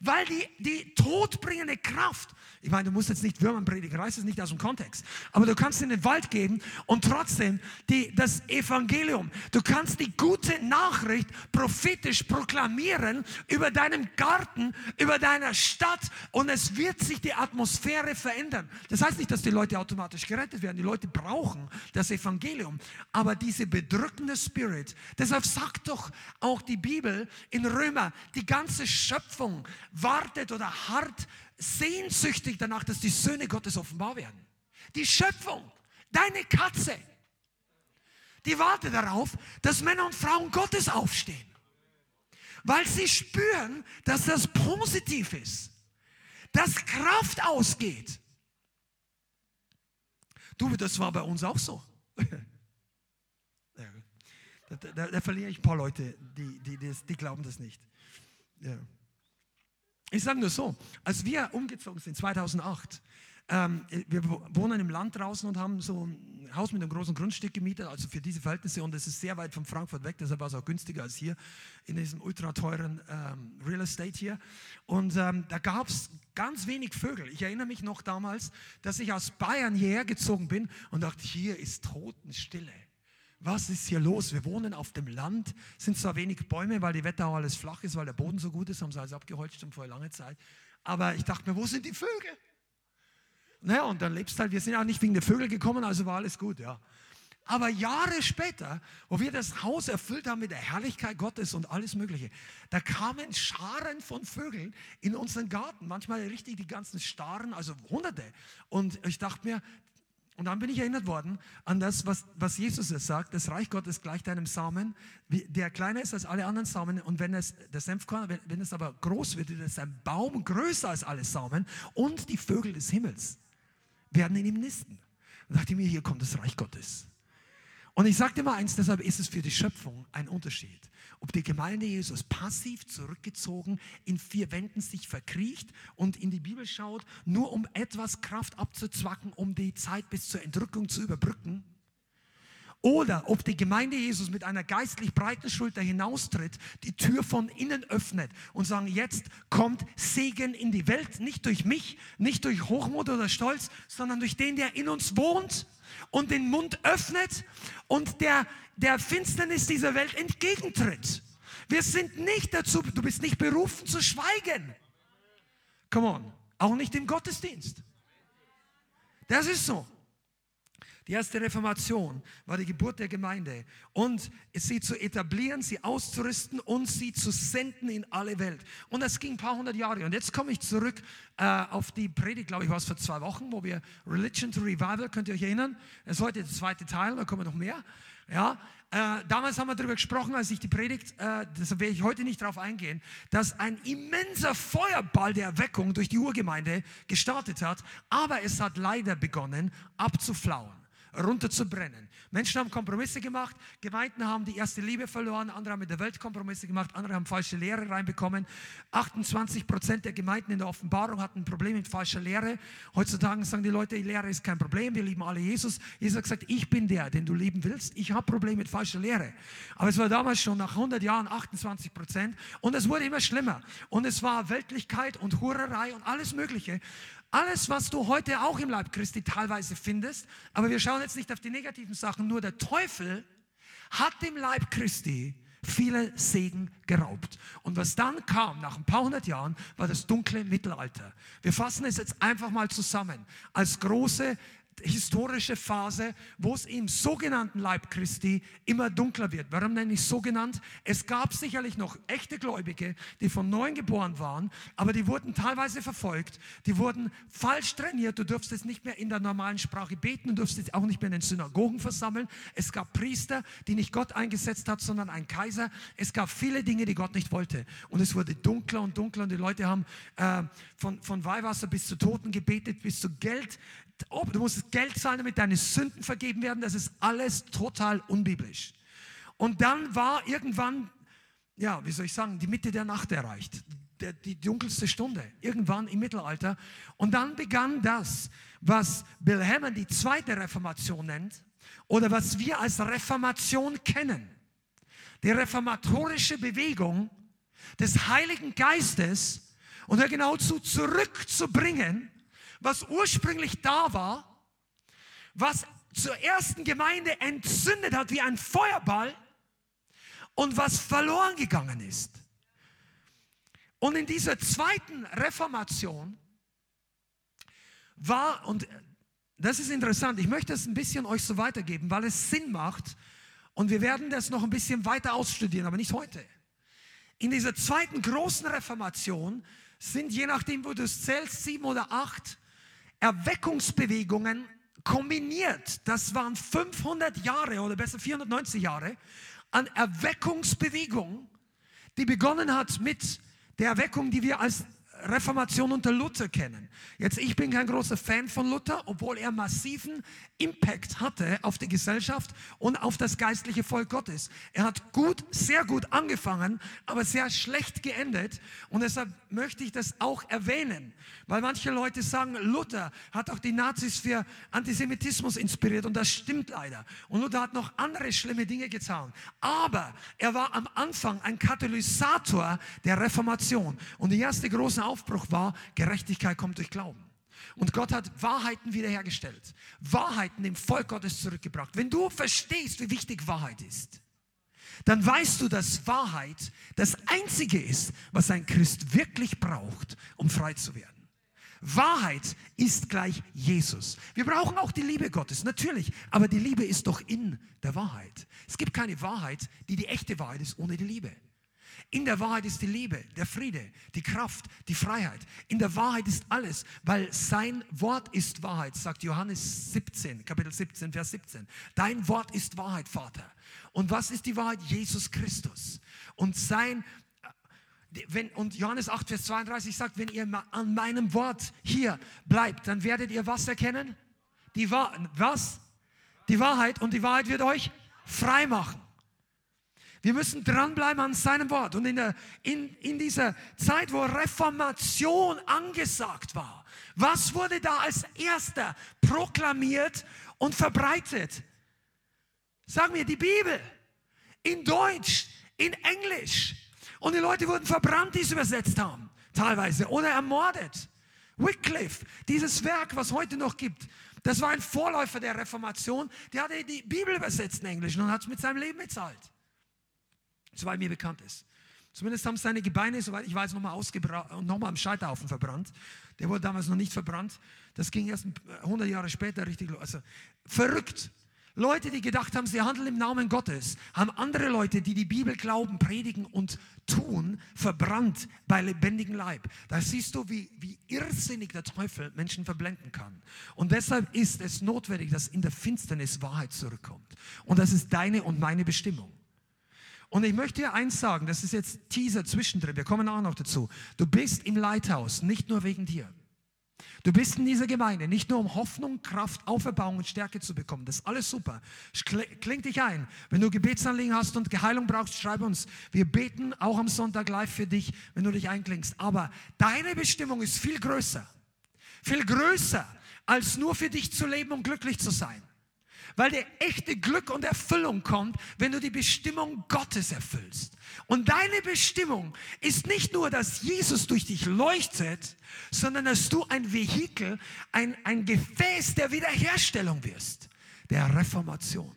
Weil die, die todbringende Kraft ich meine, du musst jetzt nicht Würmern predigen, reiß es nicht aus dem Kontext. Aber du kannst in den Wald gehen und trotzdem die, das Evangelium, du kannst die gute Nachricht prophetisch proklamieren über deinem Garten, über deiner Stadt und es wird sich die Atmosphäre verändern. Das heißt nicht, dass die Leute automatisch gerettet werden. Die Leute brauchen das Evangelium. Aber diese bedrückende Spirit, deshalb sagt doch auch die Bibel in Römer, die ganze Schöpfung wartet oder hart sehnsüchtig danach, dass die Söhne Gottes offenbar werden. Die Schöpfung, deine Katze, die wartet darauf, dass Männer und Frauen Gottes aufstehen. Weil sie spüren, dass das positiv ist, dass Kraft ausgeht. Du, das war bei uns auch so. Da, da, da, verliere ich ein paar Leute, die, die, die, die glauben das nicht. Ja. Ich sage nur so, als wir umgezogen sind 2008, ähm, wir wohnen im Land draußen und haben so ein Haus mit einem großen Grundstück gemietet, also für diese Verhältnisse und es ist sehr weit von Frankfurt weg, deshalb war es auch günstiger als hier in diesem ultra teuren ähm, Real Estate hier. Und ähm, da gab es ganz wenig Vögel. Ich erinnere mich noch damals, dass ich aus Bayern hierher gezogen bin und dachte, hier ist Totenstille was ist hier los? Wir wohnen auf dem Land, sind zwar wenig Bäume, weil die Wetterau alles flach ist, weil der Boden so gut ist, haben sie alles abgeholzt schon vor langer Zeit. Aber ich dachte mir, wo sind die Vögel? Naja, und dann lebst halt, wir sind auch nicht wegen der Vögel gekommen, also war alles gut, ja. Aber Jahre später, wo wir das Haus erfüllt haben mit der Herrlichkeit Gottes und alles Mögliche, da kamen Scharen von Vögeln in unseren Garten. Manchmal richtig die ganzen Staren, also Hunderte. Und ich dachte mir, Und dann bin ich erinnert worden an das, was, was Jesus sagt. Das Reich Gottes gleicht einem Samen, der kleiner ist als alle anderen Samen. Und wenn es, der Senfkorn, wenn, wenn es aber groß wird, wird es ein Baum größer als alle Samen. Und die Vögel des Himmels werden in ihm nisten. Und dachte mir, hier kommt das Reich Gottes. Und ich sagte mal eins, deshalb ist es für die Schöpfung ein Unterschied. Ob die Gemeinde Jesus passiv zurückgezogen in vier Wänden sich verkriecht und in die Bibel schaut, nur um etwas Kraft abzuzwacken, um die Zeit bis zur Entrückung zu überbrücken. Oder ob die Gemeinde Jesus mit einer geistlich breiten Schulter hinaustritt, die Tür von innen öffnet und sagen, jetzt kommt Segen in die Welt, nicht durch mich, nicht durch Hochmut oder Stolz, sondern durch den, der in uns wohnt und den Mund öffnet und der, der Finsternis dieser Welt entgegentritt. Wir sind nicht dazu, du bist nicht berufen zu schweigen. Come on, auch nicht im Gottesdienst. Das ist so. Die erste Reformation war die Geburt der Gemeinde und sie zu etablieren, sie auszurüsten und sie zu senden in alle Welt. Und das ging ein paar hundert Jahre. Und jetzt komme ich zurück äh, auf die Predigt, glaube ich, war es vor zwei Wochen, wo wir Religion to Revival, könnt ihr euch erinnern? Das ist heute der zweite Teil, da kommen noch mehr. Ja, äh, damals haben wir darüber gesprochen, als ich die Predigt, äh, das werde ich heute nicht darauf eingehen, dass ein immenser Feuerball der Erweckung durch die Urgemeinde gestartet hat, aber es hat leider begonnen abzuflauen runterzubrennen. Menschen haben Kompromisse gemacht, Gemeinden haben die erste Liebe verloren, andere haben mit der Welt Kompromisse gemacht, andere haben falsche Lehre reinbekommen. 28 Prozent der Gemeinden in der Offenbarung hatten ein Problem mit falscher Lehre. Heutzutage sagen die Leute, die Lehre ist kein Problem, wir lieben alle Jesus. Jesus hat gesagt, ich bin der, den du lieben willst. Ich habe Probleme mit falscher Lehre. Aber es war damals schon nach 100 Jahren 28 Prozent und es wurde immer schlimmer. Und es war Weltlichkeit und Hurerei und alles Mögliche. Alles, was du heute auch im Leib Christi teilweise findest, aber wir schauen jetzt nicht auf die negativen Sachen, nur der Teufel hat dem Leib Christi viele Segen geraubt. Und was dann kam nach ein paar hundert Jahren, war das dunkle Mittelalter. Wir fassen es jetzt einfach mal zusammen als große historische Phase, wo es im sogenannten Leib Christi immer dunkler wird. Warum nenne ich sogenannt? Es gab sicherlich noch echte Gläubige, die von neuem geboren waren, aber die wurden teilweise verfolgt, die wurden falsch trainiert. Du durftest nicht mehr in der normalen Sprache beten, du durftest auch nicht mehr in den Synagogen versammeln. Es gab Priester, die nicht Gott eingesetzt hat, sondern ein Kaiser. Es gab viele Dinge, die Gott nicht wollte. Und es wurde dunkler und dunkler und die Leute haben äh, von, von Weihwasser bis zu Toten gebetet, bis zu Geld oh, du musst Geld zahlen, damit deine Sünden vergeben werden. Das ist alles total unbiblisch. Und dann war irgendwann, ja, wie soll ich sagen, die Mitte der Nacht erreicht. Der, die dunkelste Stunde, irgendwann im Mittelalter. Und dann begann das, was Bill Hammond die zweite Reformation nennt, oder was wir als Reformation kennen. Die reformatorische Bewegung des Heiligen Geistes, und hör genau zu, zurückzubringen was ursprünglich da war, was zur ersten Gemeinde entzündet hat wie ein Feuerball und was verloren gegangen ist. Und in dieser zweiten Reformation war, und das ist interessant, ich möchte es ein bisschen euch so weitergeben, weil es Sinn macht und wir werden das noch ein bisschen weiter ausstudieren, aber nicht heute. In dieser zweiten großen Reformation sind, je nachdem, wo du es zählst, sieben oder acht Erweckungsbewegungen kombiniert. Das waren 500 Jahre oder besser 490 Jahre an Erweckungsbewegung, die begonnen hat mit der Erweckung, die wir als Reformation unter Luther kennen. Jetzt, ich bin kein großer Fan von Luther, obwohl er massiven Impact hatte auf die Gesellschaft und auf das geistliche Volk Gottes. Er hat gut, sehr gut angefangen, aber sehr schlecht geendet. Und deshalb möchte ich das auch erwähnen, weil manche Leute sagen, Luther hat auch die Nazis für Antisemitismus inspiriert und das stimmt leider. Und Luther hat noch andere schlimme Dinge getan. Aber er war am Anfang ein Katalysator der Reformation. Und die erste große Aufbruch war, Gerechtigkeit kommt durch Glauben. Und Gott hat Wahrheiten wiederhergestellt, Wahrheiten dem Volk Gottes zurückgebracht. Wenn du verstehst, wie wichtig Wahrheit ist, dann weißt du, dass Wahrheit das Einzige ist, was ein Christ wirklich braucht, um frei zu werden. Wahrheit ist gleich Jesus. Wir brauchen auch die Liebe Gottes, natürlich, aber die Liebe ist doch in der Wahrheit. Es gibt keine Wahrheit, die die echte Wahrheit ist, ohne die Liebe. In der Wahrheit ist die Liebe, der Friede, die Kraft, die Freiheit. In der Wahrheit ist alles, weil sein Wort ist Wahrheit, sagt Johannes 17, Kapitel 17, Vers 17. Dein Wort ist Wahrheit, Vater. Und was ist die Wahrheit? Jesus Christus. Und sein wenn, und Johannes 8, Vers 32 sagt, wenn ihr an meinem Wort hier bleibt, dann werdet ihr was erkennen? Die Wahrheit. Was? Die Wahrheit. Und die Wahrheit wird euch frei machen. Wir müssen dranbleiben an seinem Wort. Und in, der, in, in dieser Zeit, wo Reformation angesagt war, was wurde da als erster proklamiert und verbreitet? Sag mir, die Bibel. In Deutsch, in Englisch. Und die Leute wurden verbrannt, die es übersetzt haben, teilweise, oder ermordet. Wycliffe, dieses Werk, was heute noch gibt, das war ein Vorläufer der Reformation, der hatte die Bibel übersetzt in Englisch und hat es mit seinem Leben bezahlt. Soweit mir bekannt ist. Zumindest haben seine Gebeine, soweit ich weiß, nochmal und nochmal am Scheiterhaufen verbrannt. Der wurde damals noch nicht verbrannt. Das ging erst 100 Jahre später richtig los. Also verrückt. Leute, die gedacht haben, sie handeln im Namen Gottes, haben andere Leute, die die Bibel glauben, predigen und tun, verbrannt bei lebendigem Leib. Da siehst du, wie, wie irrsinnig der Teufel Menschen verblenden kann. Und deshalb ist es notwendig, dass in der Finsternis Wahrheit zurückkommt. Und das ist deine und meine Bestimmung. Und ich möchte dir eins sagen, das ist jetzt Teaser zwischendrin, wir kommen auch noch dazu. Du bist im Leithaus, nicht nur wegen dir. Du bist in dieser Gemeinde nicht nur um Hoffnung, Kraft, Auferbauung und Stärke zu bekommen. Das ist alles super. Klingt dich ein. Wenn du Gebetsanliegen hast und Geheilung brauchst, schreib uns. Wir beten auch am Sonntag live für dich, wenn du dich einklingst. Aber deine Bestimmung ist viel größer. Viel größer, als nur für dich zu leben und glücklich zu sein. Weil der echte Glück und Erfüllung kommt, wenn du die Bestimmung Gottes erfüllst. Und deine Bestimmung ist nicht nur, dass Jesus durch dich leuchtet, sondern dass du ein Vehikel, ein, ein Gefäß der Wiederherstellung wirst, der Reformation.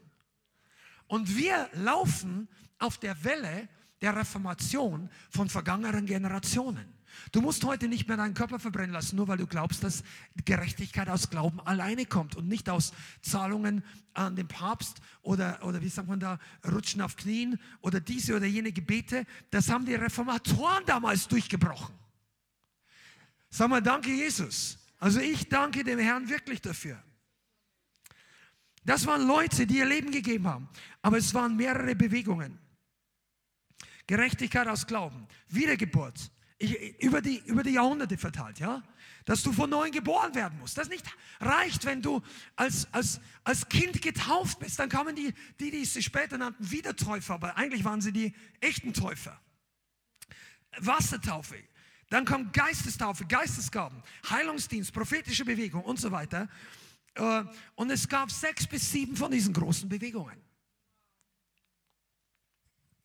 Und wir laufen auf der Welle der Reformation von vergangenen Generationen. Du musst heute nicht mehr deinen Körper verbrennen lassen, nur weil du glaubst, dass Gerechtigkeit aus Glauben alleine kommt und nicht aus Zahlungen an den Papst oder, oder wie sagt man da, Rutschen auf Knien oder diese oder jene Gebete. Das haben die Reformatoren damals durchgebrochen. Sag mal, danke Jesus. Also ich danke dem Herrn wirklich dafür. Das waren Leute, die ihr Leben gegeben haben. Aber es waren mehrere Bewegungen. Gerechtigkeit aus Glauben, Wiedergeburt, über, die, über die Jahrhunderte verteilt, ja? Dass du von neuem geboren werden musst. Das nicht reicht, wenn du als, als, als Kind getauft bist. Dann kamen die, die, die sie später nannten, Wiedertäufer, aber eigentlich waren sie die echten Täufer. Wassertaufe. Dann kam Geistestaufe, Geistesgaben, Heilungsdienst, prophetische Bewegung und so weiter. Äh, und es gab sechs bis sieben von diesen großen Bewegungen.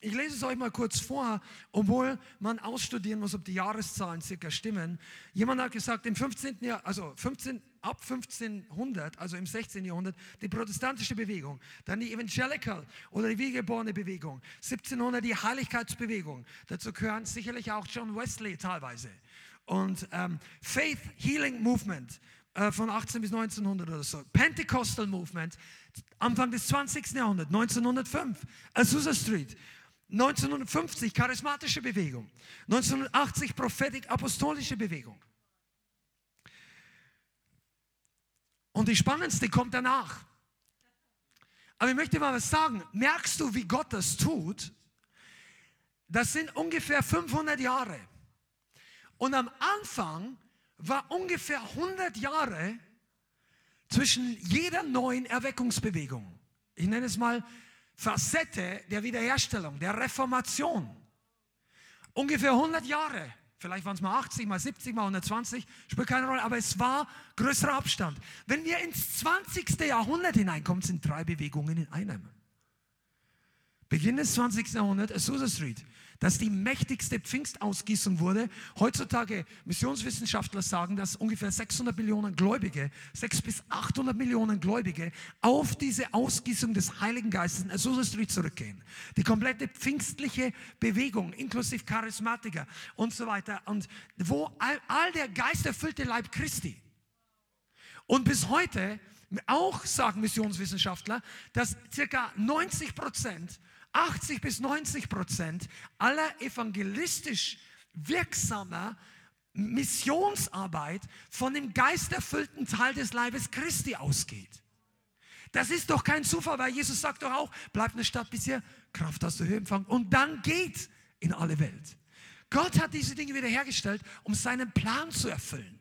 Ich lese es euch mal kurz vor, obwohl man ausstudieren muss, ob die Jahreszahlen circa stimmen. Jemand hat gesagt, im 15. Jahr, also 15, ab 1500, also im 16. Jahrhundert, die protestantische Bewegung, dann die Evangelical oder die Wiegeborene Bewegung, 1700 die Heiligkeitsbewegung. Dazu gehören sicherlich auch John Wesley teilweise. Und ähm, Faith Healing Movement äh, von 18 bis 1900 oder so. Pentecostal Movement, Anfang des 20. Jahrhunderts, 1905, Azusa Street. 1950 charismatische Bewegung, 1980 prophetic-apostolische Bewegung. Und die spannendste kommt danach. Aber ich möchte mal was sagen. Merkst du, wie Gott das tut? Das sind ungefähr 500 Jahre. Und am Anfang war ungefähr 100 Jahre zwischen jeder neuen Erweckungsbewegung. Ich nenne es mal Facette der Wiederherstellung, der Reformation. Ungefähr 100 Jahre, vielleicht waren es mal 80, mal 70, mal 120, spielt keine Rolle, aber es war größerer Abstand. Wenn wir ins 20. Jahrhundert hineinkommen, sind drei Bewegungen in einem. Beginn des 20. Jahrhunderts, Azusa Street dass die mächtigste Pfingstausgießung wurde. Heutzutage Missionswissenschaftler sagen, dass ungefähr 600 Millionen Gläubige, 6 bis 800 Millionen Gläubige auf diese Ausgießung des Heiligen Geistes in Azusa Street zurückgehen. Die komplette pfingstliche Bewegung, inklusive Charismatiker und so weiter. Und wo all, all der geisterfüllte Leib Christi. Und bis heute auch sagen Missionswissenschaftler, dass circa 90 Prozent 80 bis 90 Prozent aller evangelistisch wirksamer Missionsarbeit von dem geisterfüllten Teil des Leibes Christi ausgeht. Das ist doch kein Zufall, weil Jesus sagt doch auch, bleibt eine Stadt bis ihr Kraft aus der Höhe empfangen und dann geht in alle Welt. Gott hat diese Dinge wiederhergestellt, um seinen Plan zu erfüllen.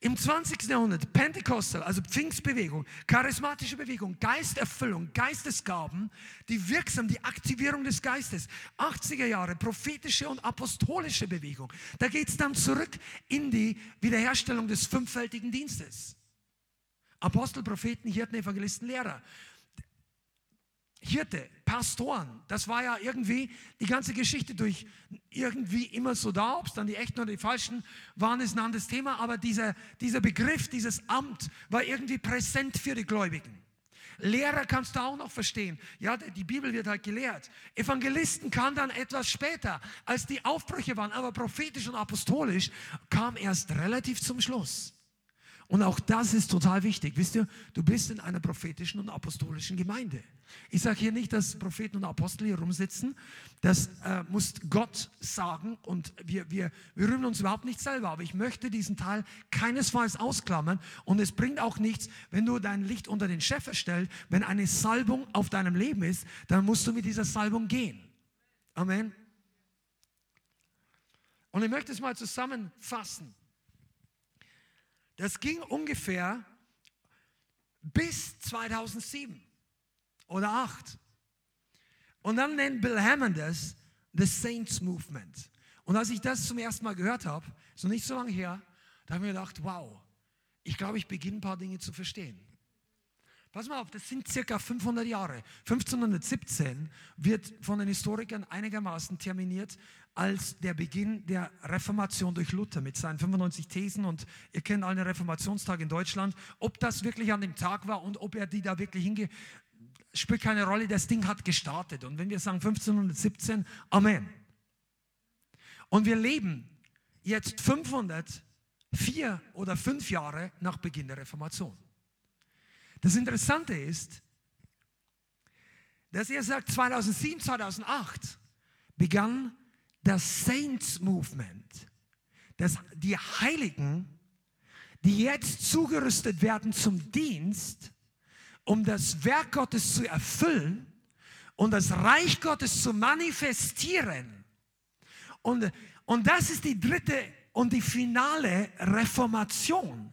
Im 20. Jahrhundert, Pentecostal, also Pfingstbewegung, charismatische Bewegung, Geisterfüllung, Geistesgaben, die wirksam, die Aktivierung des Geistes. 80er Jahre, prophetische und apostolische Bewegung. Da geht es dann zurück in die Wiederherstellung des fünffältigen Dienstes. Apostel, Propheten, Hirten, Evangelisten, Lehrer. Hirte, Pastoren, das war ja irgendwie die ganze Geschichte durch irgendwie immer so da, ob es dann die echten oder die falschen waren, ist ein anderes Thema, aber dieser, dieser Begriff, dieses Amt war irgendwie präsent für die Gläubigen. Lehrer kannst du auch noch verstehen. Ja, die Bibel wird halt gelehrt. Evangelisten kam dann etwas später, als die Aufbrüche waren, aber prophetisch und apostolisch kam erst relativ zum Schluss. Und auch das ist total wichtig. Wisst ihr, du bist in einer prophetischen und apostolischen Gemeinde. Ich sage hier nicht, dass Propheten und Apostel hier rumsitzen. Das äh, muss Gott sagen und wir, wir, wir rühmen uns überhaupt nicht selber. Aber ich möchte diesen Teil keinesfalls ausklammern. Und es bringt auch nichts, wenn du dein Licht unter den Chef stellst. Wenn eine Salbung auf deinem Leben ist, dann musst du mit dieser Salbung gehen. Amen. Und ich möchte es mal zusammenfassen. Das ging ungefähr bis 2007 oder 8. Und dann nennt Bill Hammond das The Saints Movement. Und als ich das zum ersten Mal gehört habe, so nicht so lange her, da habe ich mir gedacht, wow, ich glaube, ich beginne ein paar Dinge zu verstehen. Pass mal auf, das sind circa 500 Jahre. 1517 wird von den Historikern einigermaßen terminiert als der Beginn der Reformation durch Luther mit seinen 95 Thesen und ihr kennt alle den Reformationstag in Deutschland. Ob das wirklich an dem Tag war und ob er die da wirklich hinge... spielt keine Rolle, das Ding hat gestartet. Und wenn wir sagen 1517, Amen. Und wir leben jetzt 504 oder 5 Jahre nach Beginn der Reformation. Das Interessante ist, dass er sagt, 2007, 2008 begann das Saints Movement, dass die Heiligen, die jetzt zugerüstet werden zum Dienst, um das Werk Gottes zu erfüllen und das Reich Gottes zu manifestieren. Und, und das ist die dritte und die finale Reformation.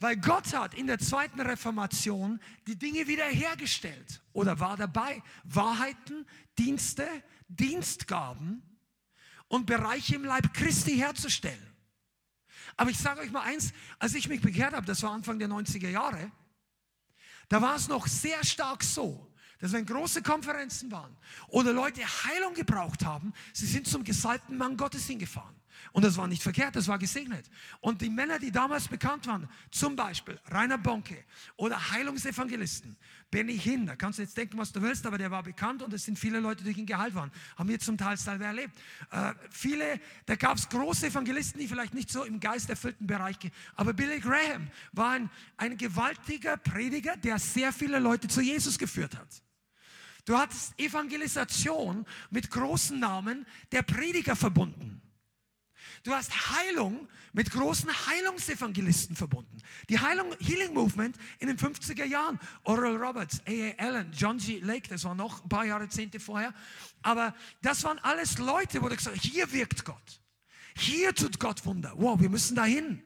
Weil Gott hat in der zweiten Reformation die Dinge wiederhergestellt oder war dabei, Wahrheiten, Dienste, Dienstgaben und Bereiche im Leib Christi herzustellen. Aber ich sage euch mal eins, als ich mich bekehrt habe, das war Anfang der 90er Jahre, da war es noch sehr stark so, dass wenn große Konferenzen waren oder Leute Heilung gebraucht haben, sie sind zum gesalbten Mann Gottes hingefahren. Und das war nicht verkehrt, das war gesegnet. Und die Männer, die damals bekannt waren, zum Beispiel Rainer Bonke oder Heilungsevangelisten, Benny Hinn, da kannst du jetzt denken, was du willst, aber der war bekannt und es sind viele Leute, die durch ihn geheilt waren. Haben wir zum Teil selber erlebt. Äh, viele, da gab es große Evangelisten, die vielleicht nicht so im geisterfüllten Bereich gehen. Aber Billy Graham war ein, ein gewaltiger Prediger, der sehr viele Leute zu Jesus geführt hat. Du hattest Evangelisation mit großen Namen der Prediger verbunden. Du hast Heilung mit großen Heilungsevangelisten verbunden. Die Heilung, Healing Movement in den 50er Jahren. Oral Roberts, A.A. Allen, John G. Lake, das war noch ein paar Jahrzehnte vorher. Aber das waren alles Leute, wo du gesagt hast, hier wirkt Gott. Hier tut Gott Wunder. Wow, wir müssen dahin.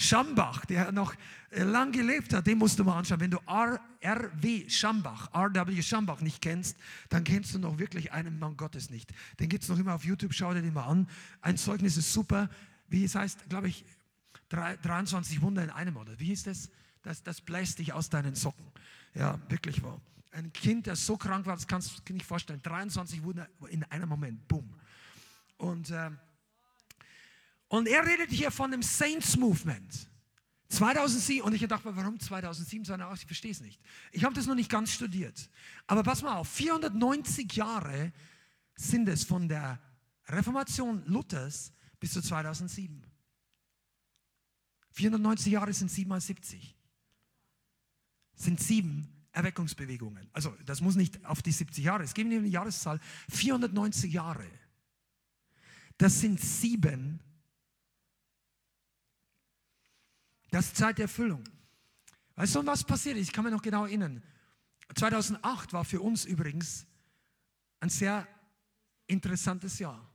Schambach, der noch äh, lang gelebt hat, den musst du mal anschauen. Wenn du R.W. Schambach, R.W. Schambach nicht kennst, dann kennst du noch wirklich einen Mann Gottes nicht. Den gibt es noch immer auf YouTube, schau dir den mal an. Ein Zeugnis ist super. Wie es heißt, glaube ich, 23 Wunder in einem oder wie hieß das? Das, das bläst dich aus deinen Socken. Ja, wirklich wahr. Ein Kind, das so krank war, das kannst du dir nicht vorstellen. 23 Wunder in einem Moment, boom. Und, äh, und er redet hier von dem Saints Movement. 2007, und ich dachte, warum 2007, sondern ich verstehe es nicht. Ich habe das noch nicht ganz studiert. Aber pass mal auf, 490 Jahre sind es von der Reformation Luthers bis zu 2007. 490 Jahre sind 7 mal 70. Sind sieben Erweckungsbewegungen. Also das muss nicht auf die 70 Jahre, es um die Jahreszahl 490 Jahre. Das sind sieben. Das ist Zeit der Erfüllung. Weißt du, was passiert ist? Ich kann mich noch genau erinnern. 2008 war für uns übrigens ein sehr interessantes Jahr.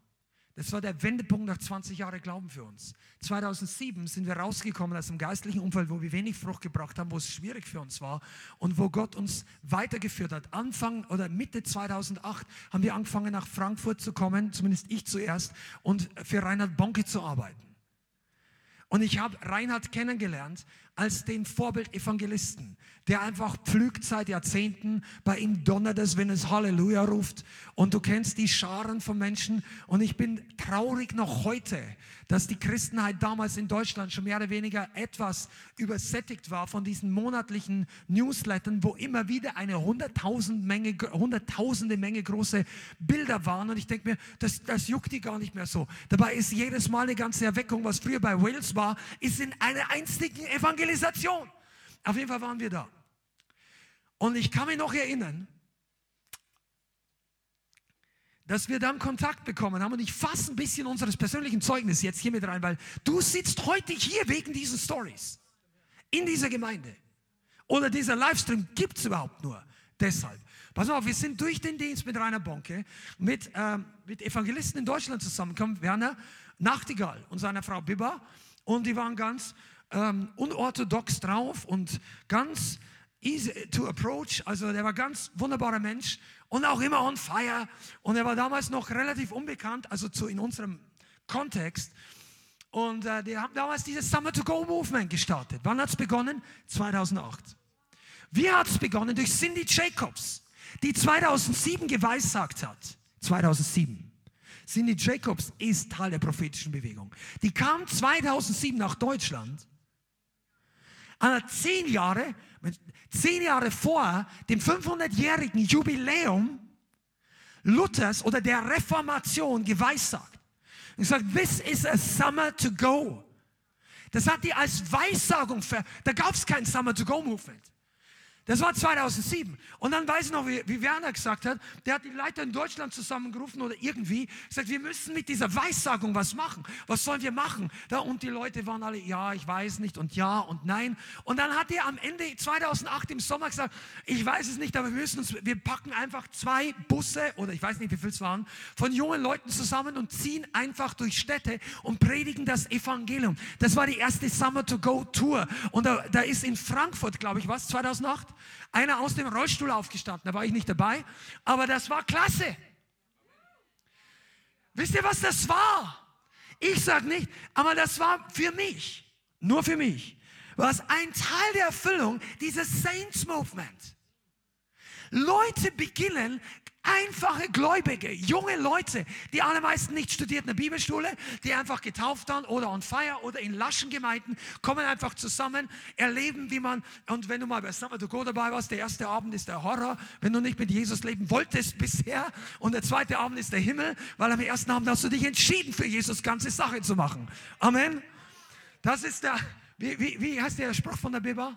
Das war der Wendepunkt nach 20 Jahren Glauben für uns. 2007 sind wir rausgekommen aus einem geistlichen Umfeld, wo wir wenig Frucht gebracht haben, wo es schwierig für uns war und wo Gott uns weitergeführt hat. Anfang oder Mitte 2008 haben wir angefangen nach Frankfurt zu kommen, zumindest ich zuerst, und für Reinhard Bonke zu arbeiten. Und ich habe Reinhard kennengelernt als den Vorbild-Evangelisten, der einfach pflügt seit Jahrzehnten. Bei ihm donnert es, wenn es Halleluja ruft. Und du kennst die Scharen von Menschen. Und ich bin traurig noch heute, dass die Christenheit damals in Deutschland schon mehr oder weniger etwas übersättigt war von diesen monatlichen Newslettern, wo immer wieder eine Menge, hunderttausende Menge große Bilder waren. Und ich denke mir, das, das juckt die gar nicht mehr so. Dabei ist jedes Mal eine ganze Erweckung, was früher bei Wales war, ist in einer einzigen Evangelisation. Auf jeden Fall waren wir da. Und ich kann mich noch erinnern, dass wir dann Kontakt bekommen haben und ich fasse ein bisschen unseres persönlichen Zeugnisses jetzt hier mit rein, weil du sitzt heute hier wegen diesen Stories in dieser Gemeinde. Oder dieser Livestream gibt es überhaupt nur deshalb. Pass auf, wir sind durch den Dienst mit Rainer Bonke, mit, ähm, mit Evangelisten in Deutschland zusammengekommen, Werner Nachtigall und seiner Frau Biba. Und die waren ganz ähm, unorthodox drauf und ganz easy to approach. Also der war ganz wunderbarer Mensch und auch immer on fire. Und er war damals noch relativ unbekannt, also zu, in unserem Kontext. Und äh, die haben damals dieses Summer to Go Movement gestartet. Wann hat es begonnen? 2008. Wie hat es begonnen? Durch Cindy Jacobs, die 2007 geweissagt hat. 2007. Cindy Jacobs ist Teil der prophetischen Bewegung. Die kam 2007 nach Deutschland zehn Jahre, zehn Jahre vor dem 500-jährigen Jubiläum Luthers oder der Reformation geweissagt. Und sagt, this is a summer to go. Das hat die als Weissagung, ver da gab es kein Summer to go Movement. Das war 2007. Und dann weiß ich noch, wie, wie, Werner gesagt hat, der hat die Leiter in Deutschland zusammengerufen oder irgendwie gesagt, wir müssen mit dieser Weissagung was machen. Was sollen wir machen? Da, und die Leute waren alle, ja, ich weiß nicht und ja und nein. Und dann hat er am Ende 2008 im Sommer gesagt, ich weiß es nicht, aber wir müssen uns, wir packen einfach zwei Busse oder ich weiß nicht, wie viel es waren, von jungen Leuten zusammen und ziehen einfach durch Städte und predigen das Evangelium. Das war die erste Summer to Go Tour. Und da, da ist in Frankfurt, glaube ich, was, 2008? Einer aus dem Rollstuhl aufgestanden. Da war ich nicht dabei, aber das war klasse. Wisst ihr, was das war? Ich sage nicht, aber das war für mich, nur für mich, war es ein Teil der Erfüllung dieses Saints Movement. Leute beginnen Einfache Gläubige, junge Leute, die allermeisten nicht studiert in der Bibelschule, die einfach getauft haben oder on fire oder in laschen Gemeinden, kommen einfach zusammen, erleben, wie man, und wenn du mal bei Summer to Go dabei warst, der erste Abend ist der Horror, wenn du nicht mit Jesus leben wolltest bisher, und der zweite Abend ist der Himmel, weil am ersten Abend hast du dich entschieden, für Jesus ganze Sache zu machen. Amen. Das ist der, wie, wie, wie heißt der Spruch von der Bibel?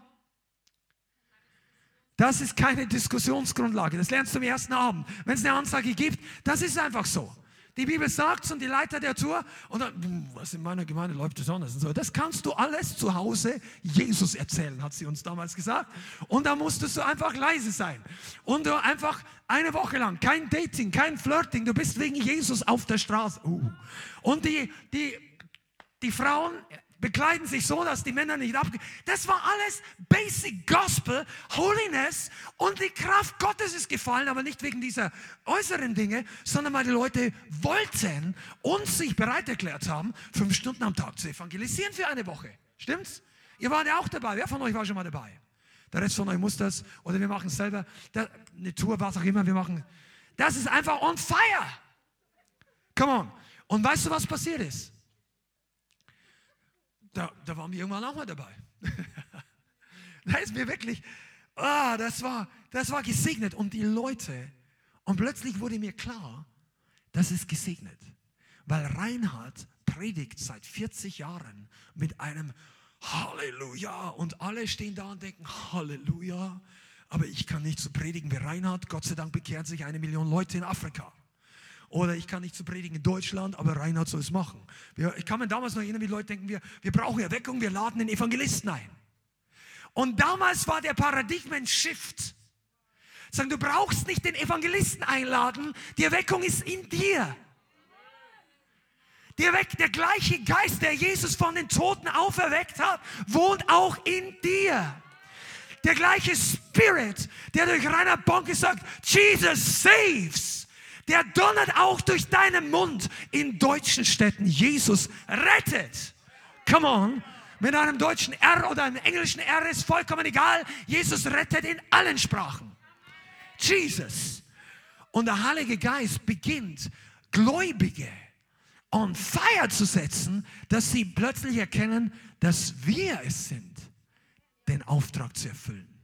Das ist keine Diskussionsgrundlage. Das lernst du im ersten Abend. Wenn es eine Ansage gibt, das ist einfach so. Die Bibel sagt es und die Leiter der Tour und dann, hm, was in meiner Gemeinde läuft besonders und so. Das kannst du alles zu Hause Jesus erzählen, hat sie uns damals gesagt. Und da musstest du einfach leise sein. Und du einfach eine Woche lang kein Dating, kein Flirting. Du bist wegen Jesus auf der Straße. Uh. Und die, die, die Frauen bekleiden sich so, dass die Männer nicht abgehen. Das war alles Basic Gospel, Holiness und die Kraft Gottes ist gefallen, aber nicht wegen dieser äußeren Dinge, sondern weil die Leute wollten und sich bereit erklärt haben, fünf Stunden am Tag zu evangelisieren für eine Woche. Stimmt's? Ihr wart ja auch dabei. Wer von euch war schon mal dabei? Der Rest von euch muss das oder wir machen es selber. eine Tour, was auch immer wir machen. Das ist einfach on fire. Come on. Und weißt du, was passiert ist? Da, da waren wir irgendwann auch mal dabei. da ist mir wirklich, ah, das war, das war gesegnet. Und die Leute, und plötzlich wurde mir klar, das ist gesegnet. Weil Reinhard predigt seit 40 Jahren mit einem Halleluja. Und alle stehen da und denken, Halleluja. aber ich kann nicht so predigen wie Reinhard. Gott sei Dank bekehren sich eine Million Leute in Afrika. Oder ich kann nicht so predigen in Deutschland, aber Reinhard soll es machen. ich kann mir damals noch erinnern, wie Leute denken, wir, wir brauchen Erweckung, wir laden den Evangelisten ein. Und damals war der Paradigmen-Shift. Sagen, du brauchst nicht den Evangelisten einladen, die Erweckung ist in dir. Der, Weg, der gleiche Geist, der Jesus von den Toten auferweckt hat, wohnt auch in dir. Der gleiche Spirit, der durch Rainer Bonke sagt, Jesus saves, der donnert auch durch deinen Mund in deutschen Städten. Jesus rettet. Come on. Mit einem deutschen R oder einem englischen R ist vollkommen egal. Jesus rettet in allen Sprachen. Jesus. Und der Heilige Geist beginnt, Gläubige on fire zu setzen, dass sie plötzlich erkennen, dass wir es sind, den Auftrag zu erfüllen.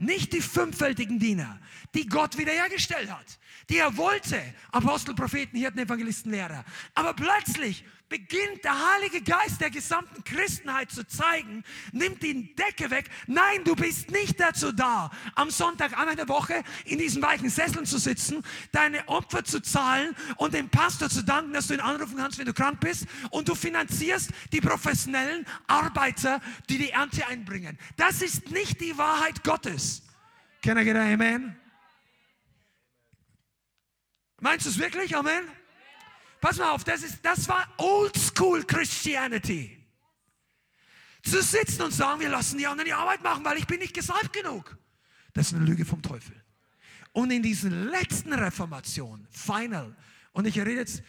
Nicht die fünffältigen Diener, die Gott wiederhergestellt hat, die er wollte, Apostel, Propheten, Hirten, Evangelisten, Lehrer. Aber plötzlich beginnt der Heilige Geist der gesamten Christenheit zu zeigen, nimmt die Decke weg. Nein, du bist nicht dazu da, am Sonntag in der Woche in diesen weichen Sesseln zu sitzen, deine Opfer zu zahlen und dem Pastor zu danken, dass du ihn anrufen kannst, wenn du krank bist. Und du finanzierst die professionellen Arbeiter, die die Ernte einbringen. Das ist nicht die Wahrheit Gottes. Can I get a amen? Meinst du es wirklich? Amen? Pass mal auf, das, ist, das war Oldschool Christianity. Zu sitzen und sagen, wir lassen die anderen die Arbeit machen, weil ich bin nicht gesalbt genug. Das ist eine Lüge vom Teufel. Und in diesen letzten Reformation, Final, und ich rede jetzt,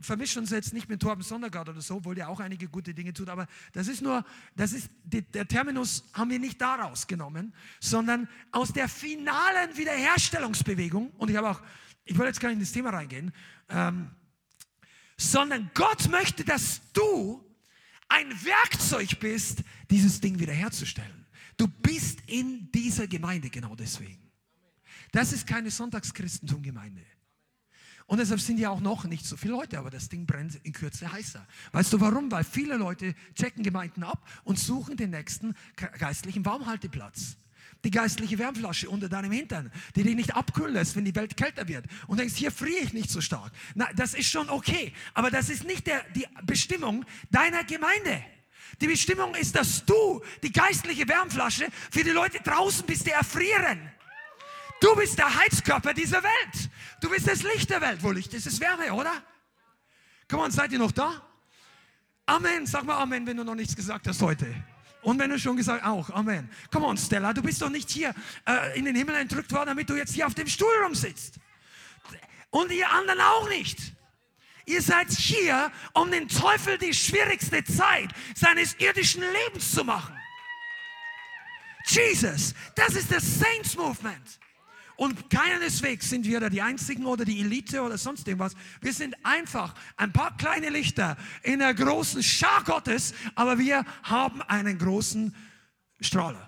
vermischen uns jetzt nicht mit Torben Sondergaard oder so, obwohl der auch einige gute Dinge tut, aber das ist nur, das ist, der Terminus haben wir nicht daraus genommen, sondern aus der finalen Wiederherstellungsbewegung, und ich habe auch, ich will jetzt gar nicht in das Thema reingehen, ähm, sondern Gott möchte, dass du ein Werkzeug bist, dieses Ding wiederherzustellen. Du bist in dieser Gemeinde genau deswegen. Das ist keine Sonntagschristentum-Gemeinde. Und deshalb sind ja auch noch nicht so viele Leute, aber das Ding brennt in Kürze heißer. Weißt du warum? Weil viele Leute checken Gemeinden ab und suchen den nächsten geistlichen Baumhalteplatz die geistliche Wärmflasche unter deinem Hintern, die dich nicht abkühlen lässt, wenn die Welt kälter wird. Und denkst, hier friere ich nicht so stark. Na, das ist schon okay. Aber das ist nicht der, die Bestimmung deiner Gemeinde. Die Bestimmung ist, dass du die geistliche Wärmflasche für die Leute draußen bist, die erfrieren. Du bist der Heizkörper dieser Welt. Du bist das Licht der Welt. Wo Licht ist, ist Wärme, oder? Komm on, seid ihr noch da? Amen. Sag mal Amen, wenn du noch nichts gesagt hast heute. Und wenn du schon gesagt auch, Amen. Come on, Stella, du bist doch nicht hier äh, in den Himmel entrückt worden, damit du jetzt hier auf dem Stuhl rumsitzt. Und ihr anderen auch nicht. Ihr seid hier, um den Teufel die schwierigste Zeit seines irdischen Lebens zu machen. Jesus, das ist das Saints Movement. Und keineswegs sind wir da die Einzigen oder die Elite oder sonst irgendwas. Wir sind einfach ein paar kleine Lichter in der großen Schar Gottes, aber wir haben einen großen Strahler.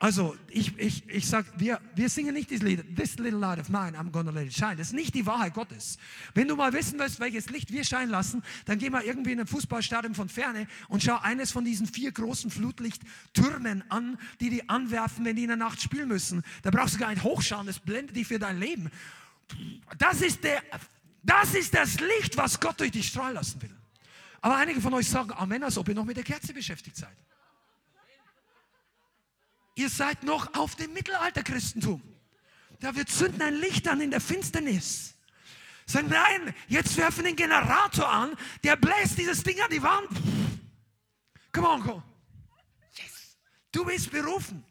Also ich, ich, ich sage, wir, wir singen nicht dieses Lied, This little light of mine, I'm gonna let it shine. Das ist nicht die Wahrheit Gottes. Wenn du mal wissen willst, welches Licht wir scheinen lassen, dann geh mal irgendwie in ein Fußballstadion von Ferne und schau eines von diesen vier großen Flutlichttürmen an, die die anwerfen, wenn die in der Nacht spielen müssen. Da brauchst du gar nicht hochschauen, das blendet dich für dein Leben. Das ist, der, das ist das Licht, was Gott durch dich strahlen lassen will. Aber einige von euch sagen Amen, als ob ihr noch mit der Kerze beschäftigt seid. Ihr seid noch auf dem Mittelalterchristentum. Da wir zünden ein Licht an in der Finsternis. Sagen, nein, jetzt werfen den Generator an, der bläst dieses Ding an die Wand. Come on, go. Yes. Du bist berufen.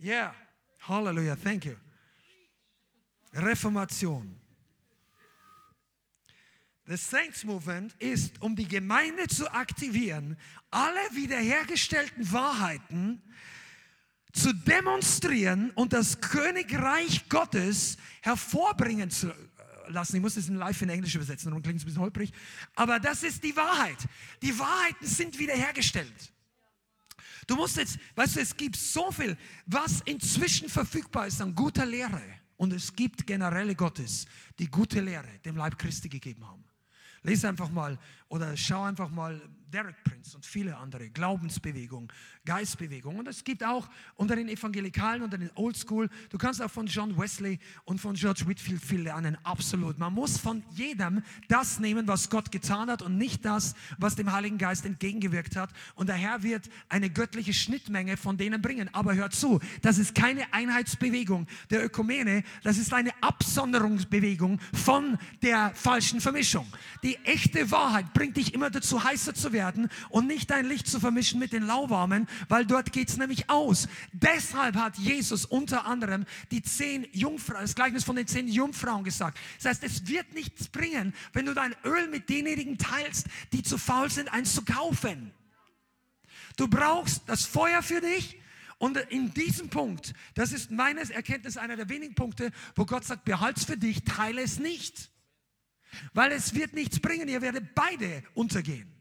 Yeah. Halleluja, thank you. Reformation. Das Saints Movement ist, um die Gemeinde zu aktivieren, alle wiederhergestellten Wahrheiten zu demonstrieren und das Königreich Gottes hervorbringen zu lassen. Ich muss das in live in Englisch übersetzen, darum klingt es ein bisschen holprig. Aber das ist die Wahrheit. Die Wahrheiten sind wiederhergestellt. Du musst jetzt, weißt du, es gibt so viel, was inzwischen verfügbar ist an guter Lehre. Und es gibt Generäle Gottes, die gute Lehre dem Leib Christi gegeben haben. Lese einfach mal oder schau einfach mal Derek Prince und viele andere, Glaubensbewegung, Geistbewegung. Und es gibt auch unter den Evangelikalen, unter den Oldschool, du kannst auch von John Wesley und von George Whitfield viel lernen, absolut. Man muss von jedem das nehmen, was Gott getan hat und nicht das, was dem Heiligen Geist entgegengewirkt hat. Und der Herr wird eine göttliche Schnittmenge von denen bringen. Aber hört zu, das ist keine Einheitsbewegung der Ökumene, das ist eine Absonderungsbewegung von der falschen Vermischung. Die echte Wahrheit bringt dich immer dazu, heißer zu werden und nicht dein Licht zu vermischen mit den lauwarmen, weil dort geht es nämlich aus. Deshalb hat Jesus unter anderem die zehn Jungfrauen, das Gleichnis von den zehn Jungfrauen gesagt. Das heißt, es wird nichts bringen, wenn du dein Öl mit denjenigen teilst, die zu faul sind, eins zu kaufen. Du brauchst das Feuer für dich und in diesem Punkt, das ist meines Erkenntnis einer der wenigen Punkte, wo Gott sagt, behalte es für dich, teile es nicht. Weil es wird nichts bringen, ihr werdet beide untergehen.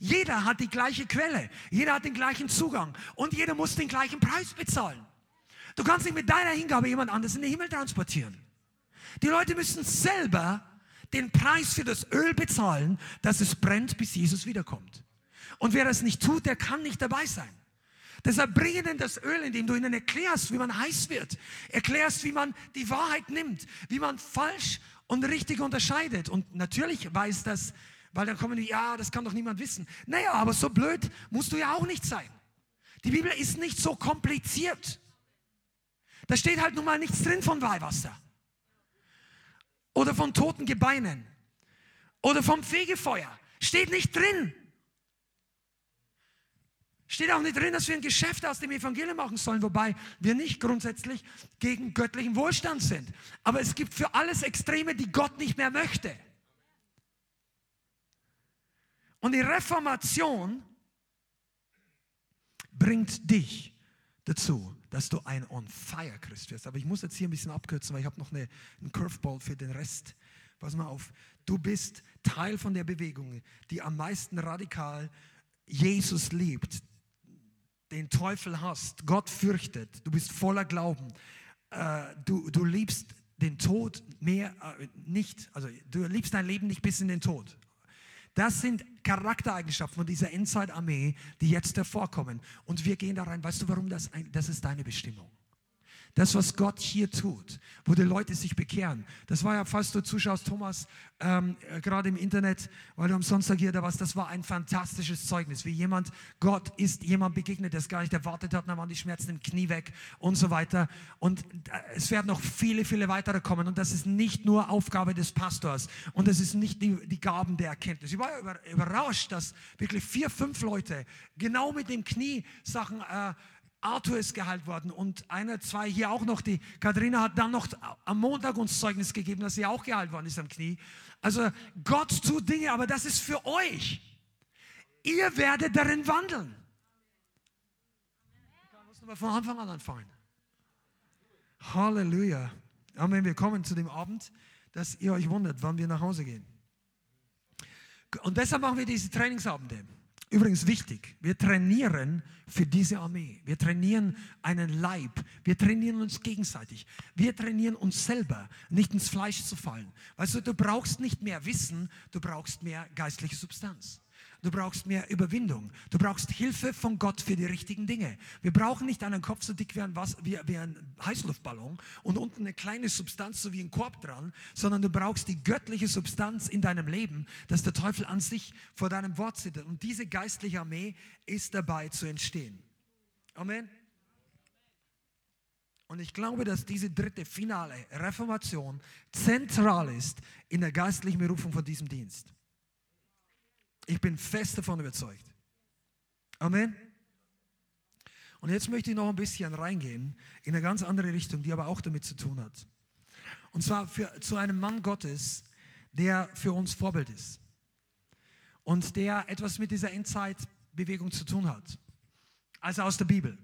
Jeder hat die gleiche Quelle, jeder hat den gleichen Zugang und jeder muss den gleichen Preis bezahlen. Du kannst nicht mit deiner Hingabe jemand anderes in den Himmel transportieren. Die Leute müssen selber den Preis für das Öl bezahlen, dass es brennt, bis Jesus wiederkommt. Und wer das nicht tut, der kann nicht dabei sein. Deshalb bringe ihnen das Öl, indem du ihnen erklärst, wie man heiß wird, erklärst, wie man die Wahrheit nimmt, wie man falsch und richtig unterscheidet. Und natürlich weiß das, weil dann kommen die, ja, das kann doch niemand wissen. Naja, aber so blöd musst du ja auch nicht sein. Die Bibel ist nicht so kompliziert. Da steht halt nun mal nichts drin von Weihwasser. Oder von toten Gebeinen. Oder vom Fegefeuer. Steht nicht drin. Steht auch nicht drin, dass wir ein Geschäft aus dem Evangelium machen sollen, wobei wir nicht grundsätzlich gegen göttlichen Wohlstand sind. Aber es gibt für alles Extreme, die Gott nicht mehr möchte. Und die Reformation bringt dich dazu, dass du ein On-Fire Christ wirst. Aber ich muss jetzt hier ein bisschen abkürzen, weil ich habe noch eine, einen Curveball für den Rest. Pass mal auf. Du bist Teil von der Bewegung, die am meisten radikal Jesus liebt, den Teufel hasst, Gott fürchtet, du bist voller Glauben, äh, du, du liebst den Tod mehr äh, nicht, also du liebst dein Leben nicht bis in den Tod. Das sind Charaktereigenschaften von dieser Endzeit-Armee, die jetzt hervorkommen. Und wir gehen da rein. Weißt du, warum das? Das ist deine Bestimmung. Das, was Gott hier tut, wo die Leute sich bekehren. Das war ja, falls du zuschaust, Thomas, ähm, äh, gerade im Internet, weil du am Sonntag hier da warst, das war ein fantastisches Zeugnis, wie jemand, Gott ist jemand begegnet, der es gar nicht erwartet hat, dann waren die Schmerzen im Knie weg und so weiter. Und äh, es werden noch viele, viele weitere kommen. Und das ist nicht nur Aufgabe des Pastors und das ist nicht die, die Gaben der Erkenntnis. Ich war überrascht, dass wirklich vier, fünf Leute genau mit dem Knie Sachen äh, Arthur ist geheilt worden und einer, zwei hier auch noch. Die Katharina hat dann noch am Montag uns Zeugnis gegeben, dass sie auch geheilt worden ist am Knie. Also Gott tut Dinge, aber das ist für euch. Ihr werdet darin wandeln. Da muss man von Anfang an anfangen. Halleluja. Amen. Wir kommen zu dem Abend, dass ihr euch wundert, wann wir nach Hause gehen. Und deshalb machen wir diese Trainingsabende. Übrigens wichtig, wir trainieren für diese Armee. Wir trainieren einen Leib. Wir trainieren uns gegenseitig. Wir trainieren uns selber, nicht ins Fleisch zu fallen. Weißt du, du brauchst nicht mehr Wissen, du brauchst mehr geistliche Substanz. Du brauchst mehr Überwindung. Du brauchst Hilfe von Gott für die richtigen Dinge. Wir brauchen nicht einen Kopf so dick wie ein, Was wie, wie ein Heißluftballon und unten eine kleine Substanz, so wie ein Korb dran, sondern du brauchst die göttliche Substanz in deinem Leben, dass der Teufel an sich vor deinem Wort sitzt. Und diese geistliche Armee ist dabei zu entstehen. Amen. Und ich glaube, dass diese dritte finale Reformation zentral ist in der geistlichen Berufung von diesem Dienst. Ich bin fest davon überzeugt. Amen. Und jetzt möchte ich noch ein bisschen reingehen in eine ganz andere Richtung, die aber auch damit zu tun hat. Und zwar für, zu einem Mann Gottes, der für uns Vorbild ist und der etwas mit dieser Endzeitbewegung zu tun hat. Also aus der Bibel.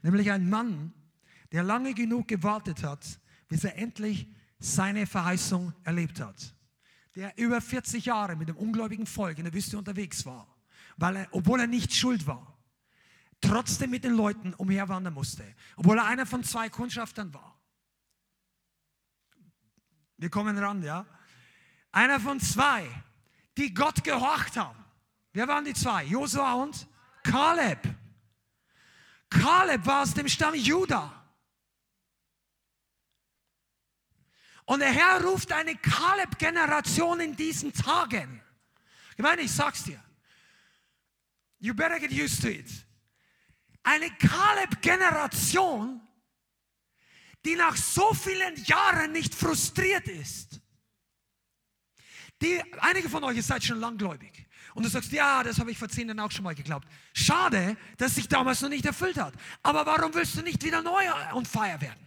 Nämlich ein Mann, der lange genug gewartet hat, bis er endlich seine Verheißung erlebt hat der über 40 Jahre mit dem ungläubigen Volk in der Wüste unterwegs war, weil er, obwohl er nicht schuld war, trotzdem mit den Leuten umherwandern musste, obwohl er einer von zwei Kundschaftern war. Wir kommen ran, ja? Einer von zwei, die Gott gehorcht haben. Wer waren die zwei? Josua und Kaleb. Kaleb war aus dem Stamm Juda. Und der Herr ruft eine Kaleb-Generation in diesen Tagen. Ich meine, ich sag's dir. You better get used to it. Eine Kaleb-Generation, die nach so vielen Jahren nicht frustriert ist. Die, einige von euch seid schon langgläubig. Und du sagst, ja, das habe ich vor zehn Jahren auch schon mal geglaubt. Schade, dass sich damals noch nicht erfüllt hat. Aber warum willst du nicht wieder neu und feier werden?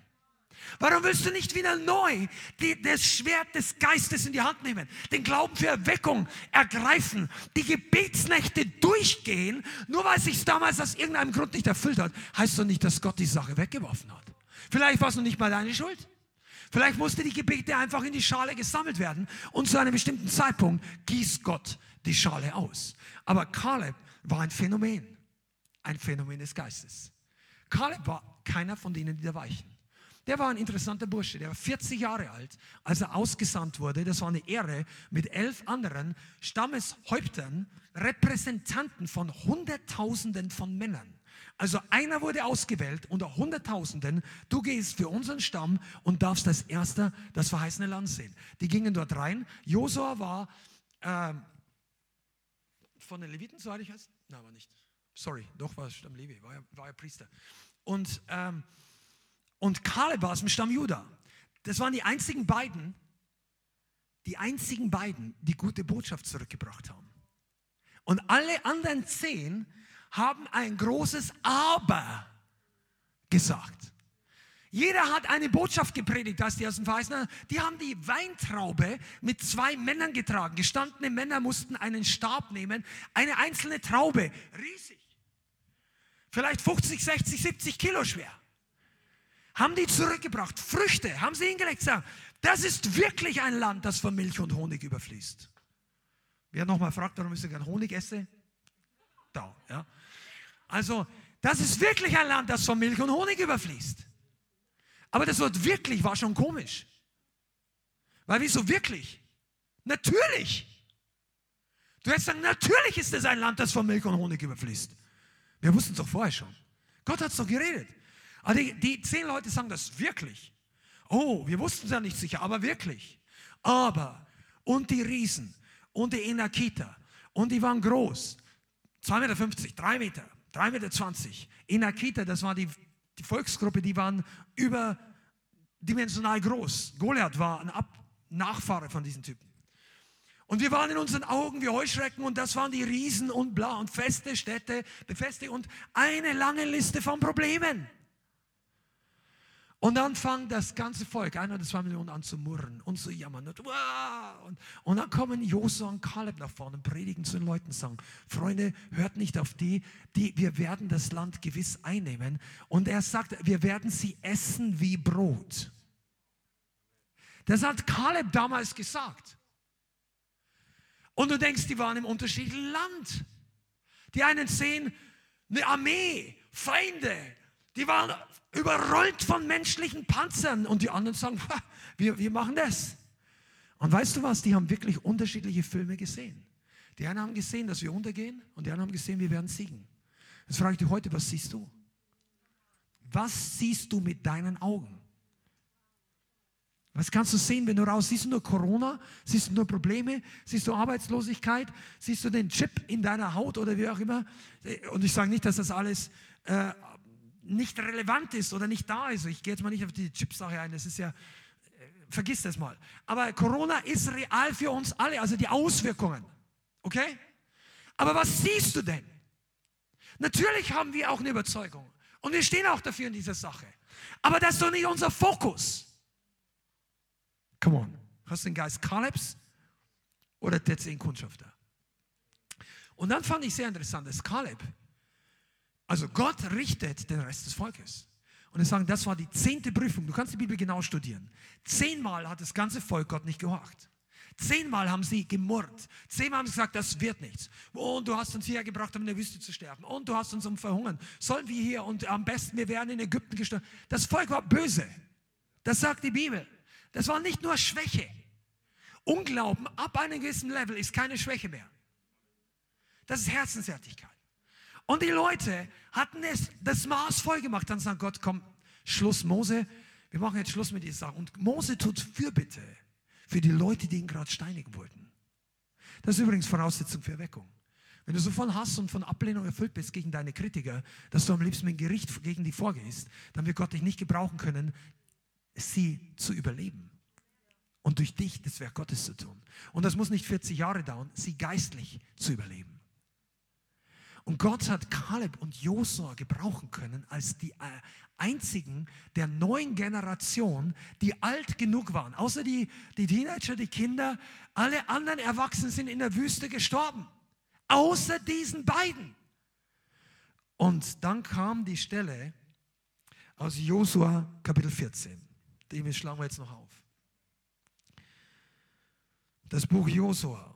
Warum willst du nicht wieder neu die, das Schwert des Geistes in die Hand nehmen, den Glauben für Erweckung ergreifen, die Gebetsnächte durchgehen, nur weil sich damals aus irgendeinem Grund nicht erfüllt hat, heißt doch nicht, dass Gott die Sache weggeworfen hat. Vielleicht war es noch nicht mal deine Schuld. Vielleicht musste die Gebete einfach in die Schale gesammelt werden und zu einem bestimmten Zeitpunkt gießt Gott die Schale aus. Aber Kaleb war ein Phänomen, ein Phänomen des Geistes. Kaleb war keiner von denen, die da weichen. Der war ein interessanter Bursche, der war 40 Jahre alt, als er ausgesandt wurde. Das war eine Ehre mit elf anderen Stammeshäuptern, Repräsentanten von Hunderttausenden von Männern. Also einer wurde ausgewählt unter Hunderttausenden. Du gehst für unseren Stamm und darfst als erster das verheißene Land sehen. Die gingen dort rein. Josua war äh, von den Leviten, soweit ich weiß. Nein, war nicht. Sorry, doch war es Stamm Levi, war ja, war ja Priester. Und ähm, und Kaleb aus dem Stamm Juda. Das waren die einzigen beiden, die einzigen beiden, die gute Botschaft zurückgebracht haben. Und alle anderen zehn haben ein großes Aber gesagt. Jeder hat eine Botschaft gepredigt, als die aus dem Verheißenen, die haben die Weintraube mit zwei Männern getragen. Gestandene Männer mussten einen Stab nehmen, eine einzelne Traube, riesig. Vielleicht 50, 60, 70 Kilo schwer haben die zurückgebracht. Früchte haben sie hingelegt. Sagen, das ist wirklich ein Land, das von Milch und Honig überfließt. Wer nochmal fragt, warum ich so gern Honig esse? Da, ja. Also, das ist wirklich ein Land, das von Milch und Honig überfließt. Aber das Wort wirklich war schon komisch. Weil wieso wirklich? Natürlich. Du hättest sagen, natürlich ist es ein Land, das von Milch und Honig überfließt. Wir wussten es doch vorher schon. Gott hat es doch geredet. Aber die, die zehn Leute sagen das wirklich. Oh, wir wussten es ja nicht sicher, aber wirklich. Aber, und die Riesen, und die Enakita, und die waren groß. 2,50 Meter, 3 Meter, 3,20 Meter. Enakita, das war die, die Volksgruppe, die waren überdimensional groß. Goliath war ein Ab Nachfahre von diesen Typen. Und wir waren in unseren Augen wie Heuschrecken und das waren die Riesen und bla und feste Städte, befestigt und eine lange Liste von Problemen. Und dann fang das ganze Volk, ein oder zwei Millionen, an zu murren und zu jammern. Und, und, und dann kommen Josua und Kaleb nach vorne und predigen zu den Leuten und sagen, Freunde, hört nicht auf die, die, wir werden das Land gewiss einnehmen. Und er sagt, wir werden sie essen wie Brot. Das hat Kaleb damals gesagt. Und du denkst, die waren im unterschiedlichen Land. Die einen sehen eine Armee, Feinde, die waren überrollt von menschlichen Panzern und die anderen sagen, wir, wir machen das. Und weißt du was, die haben wirklich unterschiedliche Filme gesehen. Die einen haben gesehen, dass wir untergehen und die anderen haben gesehen, wir werden siegen. Jetzt frage ich dich heute, was siehst du? Was siehst du mit deinen Augen? Was kannst du sehen, wenn du raus siehst du nur Corona, siehst du nur Probleme, siehst du Arbeitslosigkeit, siehst du den Chip in deiner Haut oder wie auch immer. Und ich sage nicht, dass das alles äh, nicht relevant ist oder nicht da ist. Ich gehe jetzt mal nicht auf die Chipsache ein, das ist ja, äh, vergiss das mal. Aber Corona ist real für uns alle, also die Auswirkungen. Okay? Aber was siehst du denn? Natürlich haben wir auch eine Überzeugung. Und wir stehen auch dafür in dieser Sache. Aber das ist doch nicht unser Fokus. Come on. Hast du den Geist Kalebs oder der zehn Kundschafter? Und dann fand ich sehr interessant, dass Kaleb also Gott richtet den Rest des Volkes. Und wir sagen, das war die zehnte Prüfung. Du kannst die Bibel genau studieren. Zehnmal hat das ganze Volk Gott nicht gehorcht. Zehnmal haben sie gemurrt. Zehnmal haben sie gesagt, das wird nichts. Und du hast uns hierher gebracht, um in der Wüste zu sterben. Und du hast uns um verhungern. Sollen wir hier und am besten, wir werden in Ägypten gestorben. Das Volk war böse. Das sagt die Bibel. Das war nicht nur Schwäche. Unglauben ab einem gewissen Level ist keine Schwäche mehr. Das ist Herzenswertigkeit. Und die Leute hatten es, das Maß voll gemacht. Dann sagt Gott, komm, Schluss, Mose, wir machen jetzt Schluss mit dieser Sache. Und Mose tut Fürbitte für die Leute, die ihn gerade steinigen wollten. Das ist übrigens Voraussetzung für Erweckung. Wenn du so von Hass und von Ablehnung erfüllt bist gegen deine Kritiker, dass du am liebsten mit Gericht gegen die vorgehst, dann wird Gott dich nicht gebrauchen können, sie zu überleben. Und durch dich das Werk Gottes zu tun. Und das muss nicht 40 Jahre dauern, sie geistlich zu überleben. Und Gott hat Kaleb und Josua gebrauchen können als die äh, einzigen der neuen Generation, die alt genug waren. Außer die, die Teenager, die Kinder, alle anderen Erwachsenen sind in der Wüste gestorben. Außer diesen beiden. Und dann kam die Stelle aus Josua Kapitel 14. Den schlagen wir jetzt noch auf. Das Buch Josua.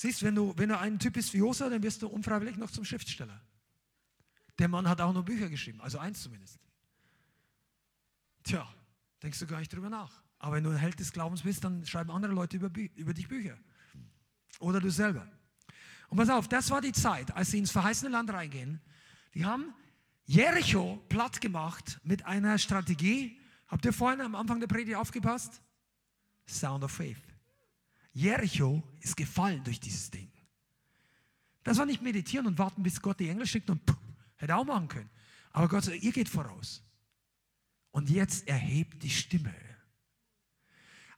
Siehst, wenn du, wenn du ein Typ bist wie Josua, dann wirst du unfreiwillig noch zum Schriftsteller. Der Mann hat auch noch Bücher geschrieben, also eins zumindest. Tja, denkst du gar nicht drüber nach. Aber wenn du ein Held des Glaubens bist, dann schreiben andere Leute über, über dich Bücher. Oder du selber. Und pass auf, das war die Zeit, als sie ins verheißene Land reingehen. Die haben Jericho platt gemacht mit einer Strategie. Habt ihr vorhin am Anfang der Predigt aufgepasst? Sound of Faith. Jericho ist gefallen durch dieses Ding. Das war nicht meditieren und warten, bis Gott die Engel schickt und puh, hätte auch machen können. Aber Gott sagt, ihr geht voraus. Und jetzt erhebt die Stimme.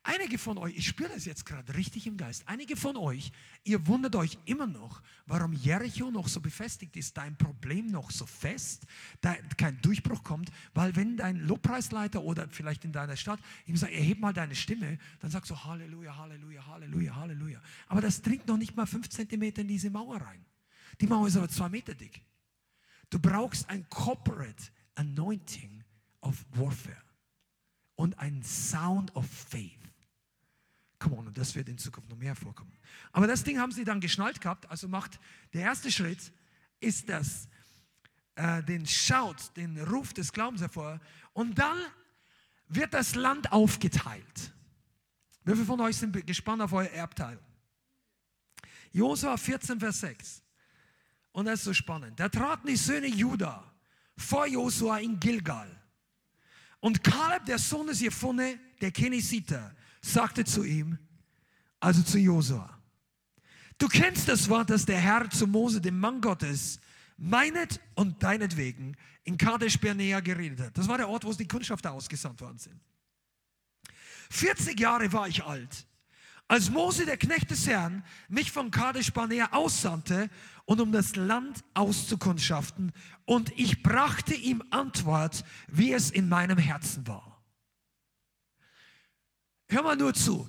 Einige von euch, ich spüre das jetzt gerade richtig im Geist, einige von euch, ihr wundert euch immer noch, warum Jericho noch so befestigt ist, dein Problem noch so fest, da kein Durchbruch kommt, weil wenn dein Lobpreisleiter oder vielleicht in deiner Stadt ihm sagt, erheb mal deine Stimme, dann sagst du Halleluja, Halleluja, Halleluja, Halleluja. Aber das dringt noch nicht mal fünf Zentimeter in diese Mauer rein. Die Mauer ist aber zwei Meter dick. Du brauchst ein Corporate Anointing of Warfare und ein Sound of Faith. Come on, und das wird in Zukunft noch mehr vorkommen. Aber das Ding haben sie dann geschnallt gehabt. Also macht der erste Schritt ist das, äh, den Schaut, den Ruf des Glaubens hervor. Und dann wird das Land aufgeteilt. Wie viele von euch sind gespannt auf euer Erbteil? Josua 14, Vers 6. Und das ist so spannend. Da traten die Söhne Juda vor Josua in Gilgal. Und Kaleb, der Sohn des Jephone, der Kenesiter, sagte zu ihm, also zu Josua, du kennst das Wort, das der Herr zu Mose, dem Mann Gottes, meinet und deinetwegen in Kadesh Bernea geredet hat. Das war der Ort, wo die Kundschafter ausgesandt worden sind. 40 Jahre war ich alt, als Mose, der Knecht des Herrn, mich von Kadesh Barnea aussandte und um das Land auszukundschaften, und ich brachte ihm Antwort, wie es in meinem Herzen war. Hör mal nur zu.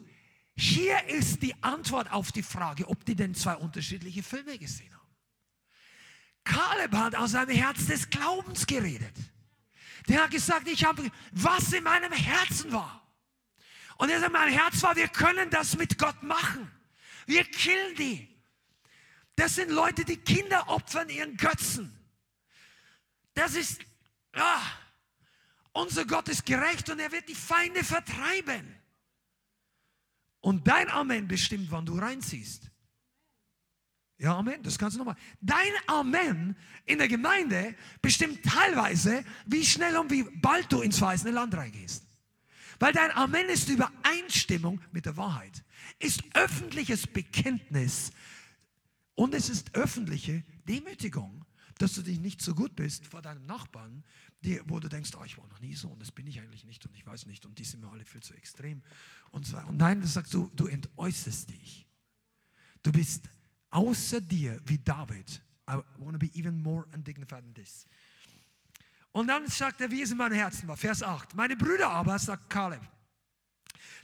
Hier ist die Antwort auf die Frage, ob die denn zwei unterschiedliche Filme gesehen haben. Kaleb hat aus seinem Herz des Glaubens geredet. Der hat gesagt, ich habe, was in meinem Herzen war. Und er sagt, mein Herz war, wir können das mit Gott machen. Wir killen die. Das sind Leute, die Kinder opfern ihren Götzen. Das ist, ja, unser Gott ist gerecht und er wird die Feinde vertreiben. Und dein Amen bestimmt, wann du reinziehst. Ja, Amen, das kannst du nochmal. Dein Amen in der Gemeinde bestimmt teilweise, wie schnell und wie bald du ins verheißene Land reingehst. Weil dein Amen ist Übereinstimmung mit der Wahrheit, ist öffentliches Bekenntnis und es ist öffentliche Demütigung, dass du dich nicht so gut bist vor deinem Nachbarn, die, wo du denkst, oh, ich war noch nie so und das bin ich eigentlich nicht und ich weiß nicht und die sind mir alle viel zu extrem. Und, so. und nein, das sagst du, du entäußerst dich. Du bist außer dir wie David. I want to be even more undignified than this. Und dann sagt er, wie es in meinem Herzen war. Vers 8. Meine Brüder aber, sagt Kaleb,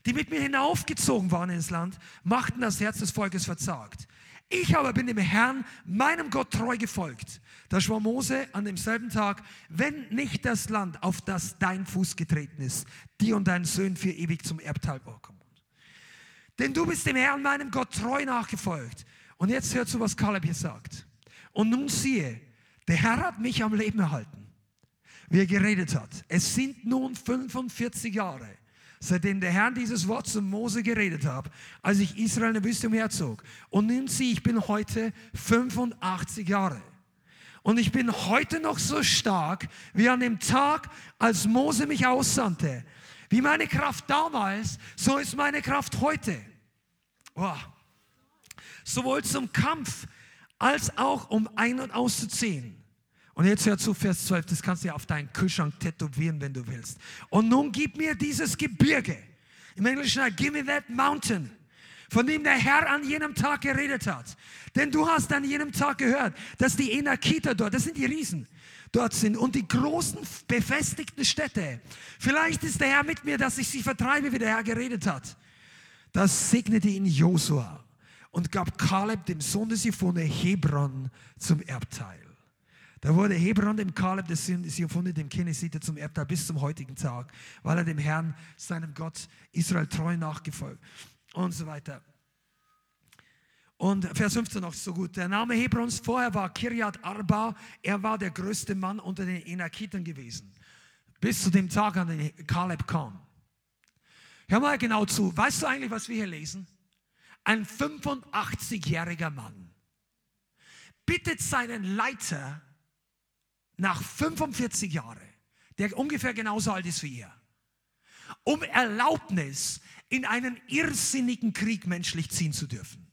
die mit mir hinaufgezogen waren ins Land, machten das Herz des Volkes verzagt. Ich aber bin dem Herrn, meinem Gott, treu gefolgt. Da schwor Mose an demselben Tag, wenn nicht das Land, auf das dein Fuß getreten ist, dir und deinen Söhnen für ewig zum Erbteil kommt. Denn du bist dem Herrn, meinem Gott, treu nachgefolgt. Und jetzt hört zu, was Kaleb hier sagt. Und nun siehe, der Herr hat mich am Leben erhalten, wie er geredet hat. Es sind nun 45 Jahre, seitdem der Herr dieses Wort zu Mose geredet hat, als ich Israel in der Wüste umherzog. Und nimm sie, ich bin heute 85 Jahre. Und ich bin heute noch so stark wie an dem Tag, als Mose mich aussandte. Wie meine Kraft damals, so ist meine Kraft heute. Wow. Sowohl zum Kampf als auch um ein- und auszuziehen. Und jetzt hör zu, Vers 12, das kannst du ja auf deinen Kühlschrank tätowieren, wenn du willst. Und nun gib mir dieses Gebirge. Im Englischen, give me that mountain, von dem der Herr an jenem Tag geredet hat. Denn du hast an jenem Tag gehört, dass die Enakiter dort, das sind die Riesen, dort sind und die großen befestigten Städte. Vielleicht ist der Herr mit mir, dass ich sie vertreibe, wie der Herr geredet hat. Das segnete ihn Josua und gab Kaleb, dem Sohn des Jephone, Hebron zum Erbteil. Da wurde Hebron dem Kaleb des Jephone, dem Kenesiter, zum Erbteil bis zum heutigen Tag, weil er dem Herrn, seinem Gott Israel treu nachgefolgt und so weiter. Und Vers 15 noch so gut. Der Name Hebrons vorher war Kirjat Arba. Er war der größte Mann unter den Enakiten gewesen. Bis zu dem Tag, an den Kaleb kam. Hör mal genau zu. Weißt du eigentlich, was wir hier lesen? Ein 85-jähriger Mann bittet seinen Leiter nach 45 Jahren, der ungefähr genauso alt ist wie er, um Erlaubnis, in einen irrsinnigen Krieg menschlich ziehen zu dürfen.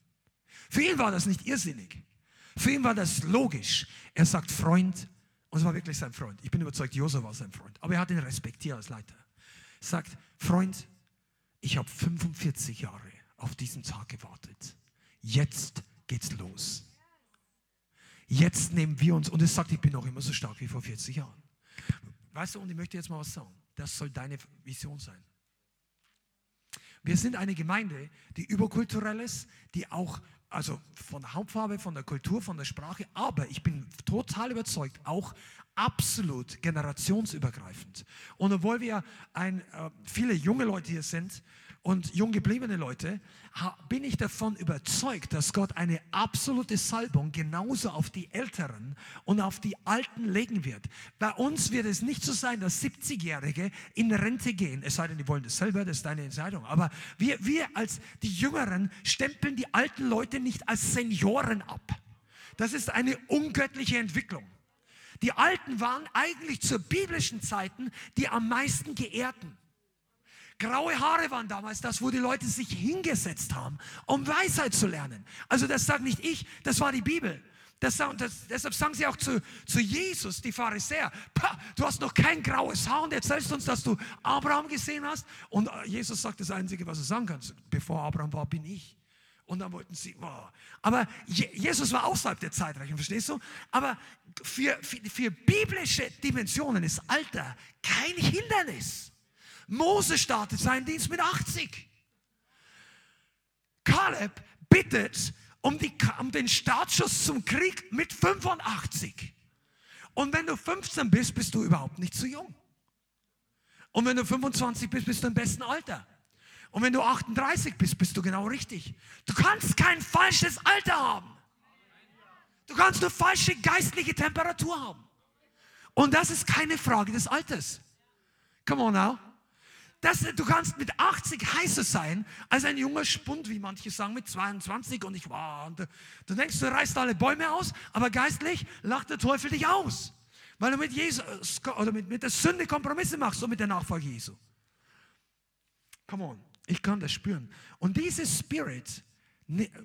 Für ihn war das nicht irrsinnig. Für ihn war das logisch. Er sagt Freund, und es war wirklich sein Freund. Ich bin überzeugt, Josef war sein Freund. Aber er hat ihn respektiert als Leiter. Er sagt, Freund, ich habe 45 Jahre auf diesen Tag gewartet. Jetzt geht's los. Jetzt nehmen wir uns, und es sagt, ich bin noch immer so stark wie vor 40 Jahren. Weißt du, und ich möchte jetzt mal was sagen. Das soll deine Vision sein. Wir sind eine Gemeinde, die überkulturell ist, die auch, also von der Hauptfarbe, von der Kultur, von der Sprache, aber ich bin total überzeugt, auch absolut generationsübergreifend. Und obwohl wir ein, äh, viele junge Leute hier sind, und jung gebliebene Leute, bin ich davon überzeugt, dass Gott eine absolute Salbung genauso auf die Älteren und auf die Alten legen wird. Bei uns wird es nicht so sein, dass 70-Jährige in Rente gehen, es sei denn, die wollen das selber, das ist deine Entscheidung. Aber wir, wir als die Jüngeren stempeln die alten Leute nicht als Senioren ab. Das ist eine ungöttliche Entwicklung. Die Alten waren eigentlich zu biblischen Zeiten die am meisten geehrten. Graue Haare waren damals das, wo die Leute sich hingesetzt haben, um Weisheit zu lernen. Also das sagt nicht ich, das war die Bibel. Das, das, deshalb sagen sie auch zu, zu Jesus, die Pharisäer, du hast noch kein graues Haar und erzählst uns, dass du Abraham gesehen hast. Und äh, Jesus sagt das Einzige, was er sagen kann, bevor Abraham war, bin ich. Und dann wollten sie, oh. aber Jesus war außerhalb der Zeitrechnung, verstehst du? Aber für, für, für biblische Dimensionen ist Alter kein Hindernis. Mose startet seinen Dienst mit 80. Kaleb bittet um, die, um den Startschuss zum Krieg mit 85. Und wenn du 15 bist, bist du überhaupt nicht zu jung. Und wenn du 25 bist, bist du im besten Alter. Und wenn du 38 bist, bist du genau richtig. Du kannst kein falsches Alter haben. Du kannst nur falsche geistliche Temperatur haben. Und das ist keine Frage des Alters. Come on now. Das, du kannst mit 80 heißer sein als ein junger Spund, wie manche sagen, mit 22 und ich war. Und du denkst, du reißt alle Bäume aus, aber geistlich lacht der Teufel dich aus. Weil du mit Jesus oder mit, mit der Sünde Kompromisse machst, so mit der Nachfolge Jesu. Come on, ich kann das spüren. Und dieses Spirit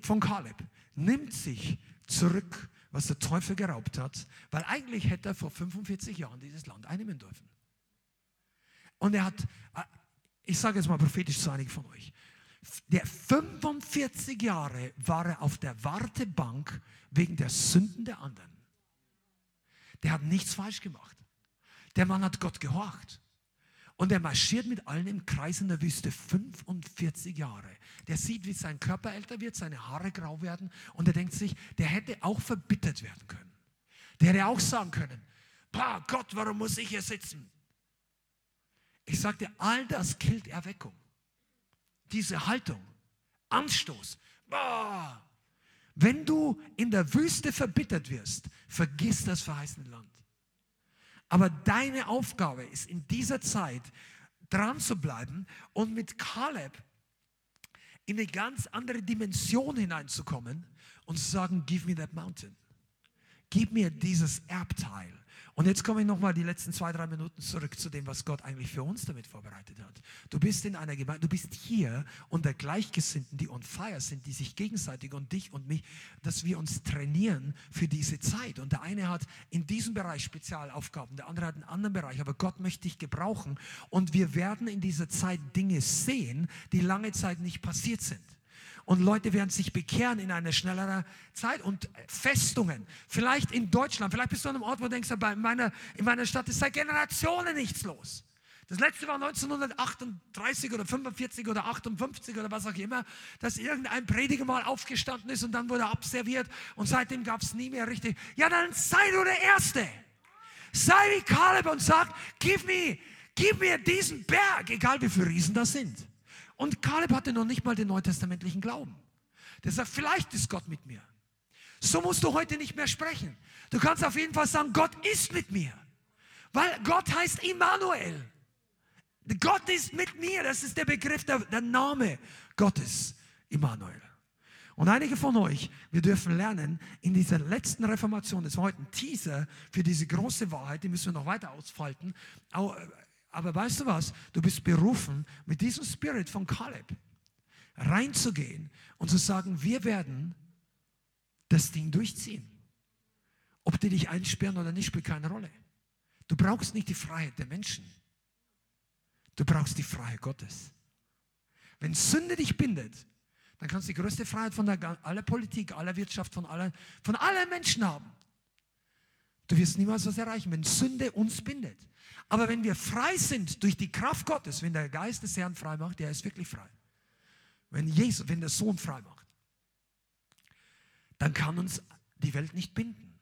von Kaleb nimmt sich zurück, was der Teufel geraubt hat, weil eigentlich hätte er vor 45 Jahren dieses Land einnehmen dürfen. Und er hat ich sage jetzt mal prophetisch zu einigen von euch, der 45 Jahre war er auf der Wartebank wegen der Sünden der anderen. Der hat nichts falsch gemacht. Der Mann hat Gott gehorcht. Und er marschiert mit allen im Kreis in der Wüste 45 Jahre. Der sieht, wie sein Körper älter wird, seine Haare grau werden und er denkt sich, der hätte auch verbittert werden können. Der hätte auch sagen können, Gott, warum muss ich hier sitzen? Ich sagte, all das killt Erweckung. Diese Haltung, Anstoß. Boah. Wenn du in der Wüste verbittert wirst, vergiss das verheißene Land. Aber deine Aufgabe ist in dieser Zeit, dran zu bleiben und mit Kaleb in eine ganz andere Dimension hineinzukommen und zu sagen, give me that mountain. Gib mir dieses Erbteil. Und jetzt komme ich nochmal die letzten zwei, drei Minuten zurück zu dem, was Gott eigentlich für uns damit vorbereitet hat. Du bist in einer Gemeinde, du bist hier unter Gleichgesinnten, die on fire sind, die sich gegenseitig und dich und mich, dass wir uns trainieren für diese Zeit. Und der eine hat in diesem Bereich Spezialaufgaben, der andere hat einen anderen Bereich, aber Gott möchte dich gebrauchen. Und wir werden in dieser Zeit Dinge sehen, die lange Zeit nicht passiert sind und Leute werden sich bekehren in einer schnelleren Zeit und Festungen. Vielleicht in Deutschland, vielleicht bist du an einem Ort, wo du denkst, in meiner, in meiner Stadt ist seit Generationen nichts los. Das letzte war 1938 oder 45 oder 58 oder was auch immer, dass irgendein Prediger mal aufgestanden ist und dann wurde abserviert und seitdem gab es nie mehr richtig. Ja, dann sei du der Erste. Sei wie Kaleb und sag, gib mir, gib mir diesen Berg, egal wie viele Riesen das sind. Und Kaleb hatte noch nicht mal den neutestamentlichen Glauben. Der sagt, vielleicht ist Gott mit mir. So musst du heute nicht mehr sprechen. Du kannst auf jeden Fall sagen, Gott ist mit mir. Weil Gott heißt Immanuel. Gott ist mit mir. Das ist der Begriff, der, der Name Gottes. Immanuel. Und einige von euch, wir dürfen lernen, in dieser letzten Reformation, das war heute ein Teaser für diese große Wahrheit, die müssen wir noch weiter ausfalten, aber weißt du was? Du bist berufen, mit diesem Spirit von Kaleb reinzugehen und zu sagen, wir werden das Ding durchziehen. Ob die dich einsperren oder nicht, spielt keine Rolle. Du brauchst nicht die Freiheit der Menschen. Du brauchst die Freiheit Gottes. Wenn Sünde dich bindet, dann kannst du die größte Freiheit von der, aller Politik, aller Wirtschaft, von, aller, von allen Menschen haben. Du wirst niemals was erreichen, wenn Sünde uns bindet. Aber wenn wir frei sind durch die Kraft Gottes, wenn der Geist des Herrn frei macht, der ist wirklich frei. Wenn Jesus, wenn der Sohn frei macht, dann kann uns die Welt nicht binden.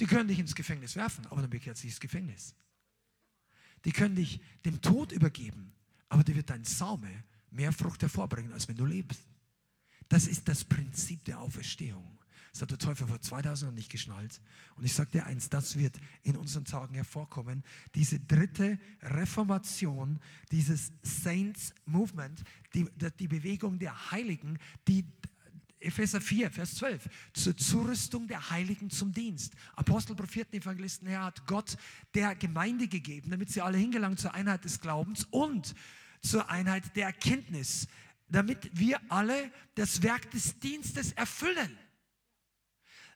Die können dich ins Gefängnis werfen, aber dann bekehrt sich das Gefängnis. Die können dich dem Tod übergeben, aber dir wird dein Saume mehr Frucht hervorbringen, als wenn du lebst. Das ist das Prinzip der Auferstehung. Das hat der Teufel vor 2000 Jahren nicht geschnallt. Und ich sage dir eins, das wird in unseren Tagen hervorkommen. Diese dritte Reformation, dieses Saints Movement, die, die Bewegung der Heiligen, die Epheser 4, Vers 12, zur Zurüstung der Heiligen zum Dienst. Apostel, Propheten, Evangelisten, Herr hat Gott der Gemeinde gegeben, damit sie alle hingelangen zur Einheit des Glaubens und zur Einheit der Erkenntnis, damit wir alle das Werk des Dienstes erfüllen.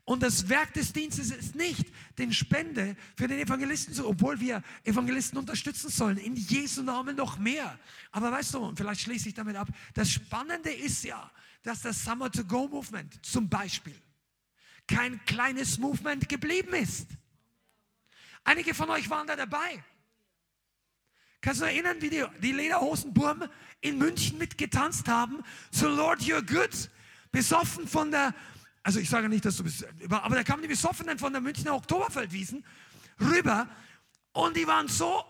Und das Werk des Dienstes ist nicht den Spende für den Evangelisten zu, obwohl wir Evangelisten unterstützen sollen, in Jesu Namen noch mehr. Aber weißt du, und vielleicht schließe ich damit ab, das Spannende ist ja, dass das Summer to Go Movement zum Beispiel kein kleines Movement geblieben ist. Einige von euch waren da dabei. Kannst du erinnern, wie die, die Lederhosenburm in München mitgetanzt haben zu Lord You're Good, besoffen von der also ich sage nicht, dass du bist, aber da kamen die Besoffenen von der Münchner Oktoberfeldwiesen rüber und die waren so,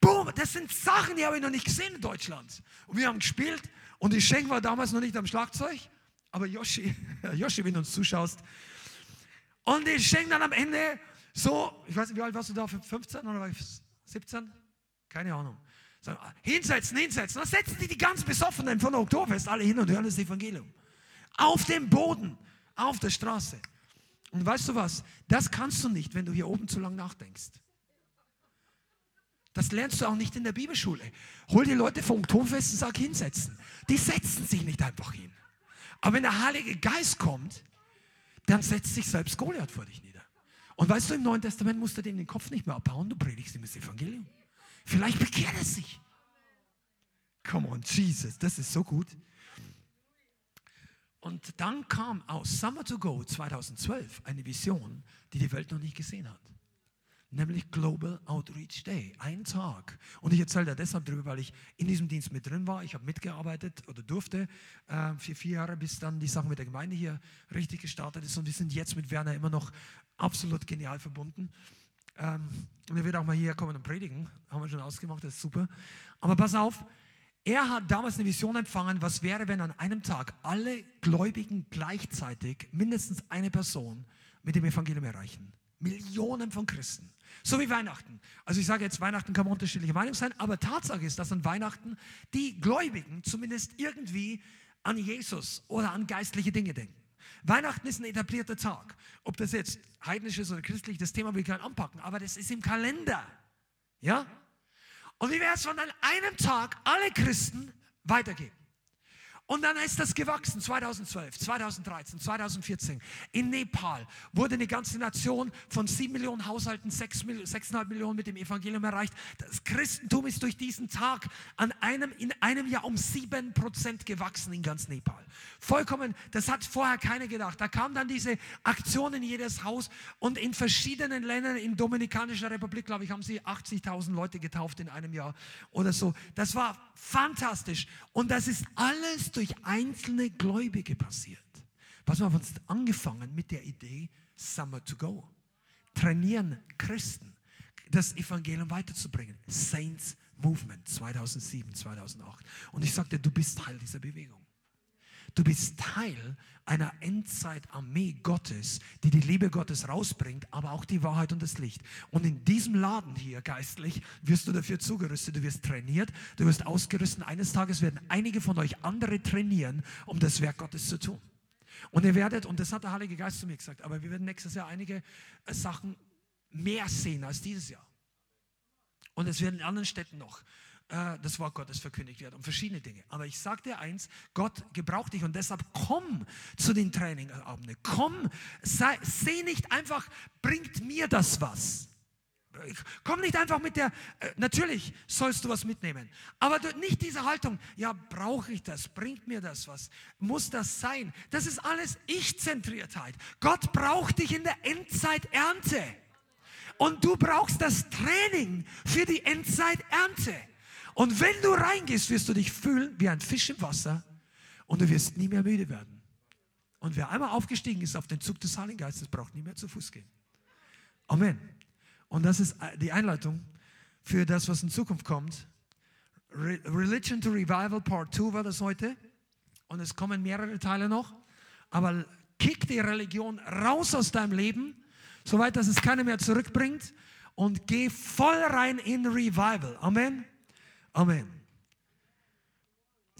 boom, das sind Sachen, die habe ich noch nicht gesehen in Deutschland. Und wir haben gespielt und die Schenk war damals noch nicht am Schlagzeug, aber Yoshi, Yoshi, wenn du uns zuschaust. Und die Schenk dann am Ende so, ich weiß nicht, wie alt warst du da, 15 oder 17? Keine Ahnung. So, hinsetzen, hinsetzen. Dann setzen die die ganz Besoffenen von Oktoberfest alle hin und hören das Evangelium. Auf dem Boden auf der Straße. Und weißt du was? Das kannst du nicht, wenn du hier oben zu lang nachdenkst. Das lernst du auch nicht in der Bibelschule. Hol die Leute vom Oktoberfest und sag hinsetzen. Die setzen sich nicht einfach hin. Aber wenn der Heilige Geist kommt, dann setzt sich selbst Goliath vor dich nieder. Und weißt du, im Neuen Testament musst du dem den Kopf nicht mehr abhauen, du predigst ihm das Evangelium. Vielleicht bekehrt er sich. Come on, Jesus, das ist so gut. Und dann kam aus Summer to Go 2012 eine Vision, die die Welt noch nicht gesehen hat. Nämlich Global Outreach Day. Ein Tag. Und ich erzähle da deshalb darüber, weil ich in diesem Dienst mit drin war. Ich habe mitgearbeitet oder durfte äh, für vier Jahre, bis dann die Sache mit der Gemeinde hier richtig gestartet ist. Und wir sind jetzt mit Werner immer noch absolut genial verbunden. Ähm, und er wird auch mal hierher kommen und predigen. Haben wir schon ausgemacht, das ist super. Aber pass auf, er hat damals eine Vision empfangen, was wäre, wenn an einem Tag alle Gläubigen gleichzeitig mindestens eine Person mit dem Evangelium erreichen. Millionen von Christen. So wie Weihnachten. Also ich sage jetzt, Weihnachten kann man unterschiedliche Meinung sein, aber Tatsache ist, dass an Weihnachten die Gläubigen zumindest irgendwie an Jesus oder an geistliche Dinge denken. Weihnachten ist ein etablierter Tag. Ob das jetzt heidnisch ist oder christlich, das Thema will ich gar nicht anpacken, aber das ist im Kalender. Ja? Und wie wäre es, wenn an einem Tag alle Christen weitergeben? Und dann ist das gewachsen, 2012, 2013, 2014. In Nepal wurde eine ganze Nation von sieben Millionen Haushalten, sechs, sechseinhalb Millionen mit dem Evangelium erreicht. Das Christentum ist durch diesen Tag an einem, in einem Jahr um sieben Prozent gewachsen in ganz Nepal. Vollkommen, das hat vorher keiner gedacht. Da kam dann diese Aktion in jedes Haus und in verschiedenen Ländern, in Dominikanischer Republik, glaube ich, haben sie 80.000 Leute getauft in einem Jahr oder so. Das war fantastisch. Und das ist alles durch einzelne Gläubige passiert. Was wir uns angefangen mit der Idee, Summer to go. Trainieren Christen, das Evangelium weiterzubringen. Saints Movement 2007, 2008. Und ich sagte, du bist Teil dieser Bewegung. Du bist Teil einer Endzeitarmee Gottes, die die Liebe Gottes rausbringt, aber auch die Wahrheit und das Licht. Und in diesem Laden hier geistlich wirst du dafür zugerüstet, du wirst trainiert, du wirst ausgerüstet. Eines Tages werden einige von euch andere trainieren, um das Werk Gottes zu tun. Und ihr werdet, und das hat der Heilige Geist zu mir gesagt, aber wir werden nächstes Jahr einige äh, Sachen mehr sehen als dieses Jahr. Und es werden in anderen Städten noch äh, das Wort Gottes verkündigt wird und verschiedene Dinge. Aber ich sage dir eins, Gott gebraucht dich und deshalb komm zu den Trainingabenden. Komm, sei, seh nicht einfach, bringt mir das was. Komm nicht einfach mit der, äh, natürlich sollst du was mitnehmen, aber nicht diese Haltung, ja, brauche ich das, bringt mir das was, muss das sein? Das ist alles Ich-Zentriertheit. Gott braucht dich in der Endzeit-Ernte. Und du brauchst das Training für die Endzeit-Ernte. Und wenn du reingehst, wirst du dich fühlen wie ein Fisch im Wasser und du wirst nie mehr müde werden. Und wer einmal aufgestiegen ist auf den Zug des Heiligen Geistes, braucht nie mehr zu Fuß gehen. Amen. Und das ist die Einleitung für das, was in Zukunft kommt. Religion to Revival Part 2 war das heute. Und es kommen mehrere Teile noch. Aber kick die Religion raus aus deinem Leben, soweit dass es keiner mehr zurückbringt. Und geh voll rein in Revival. Amen. Amen.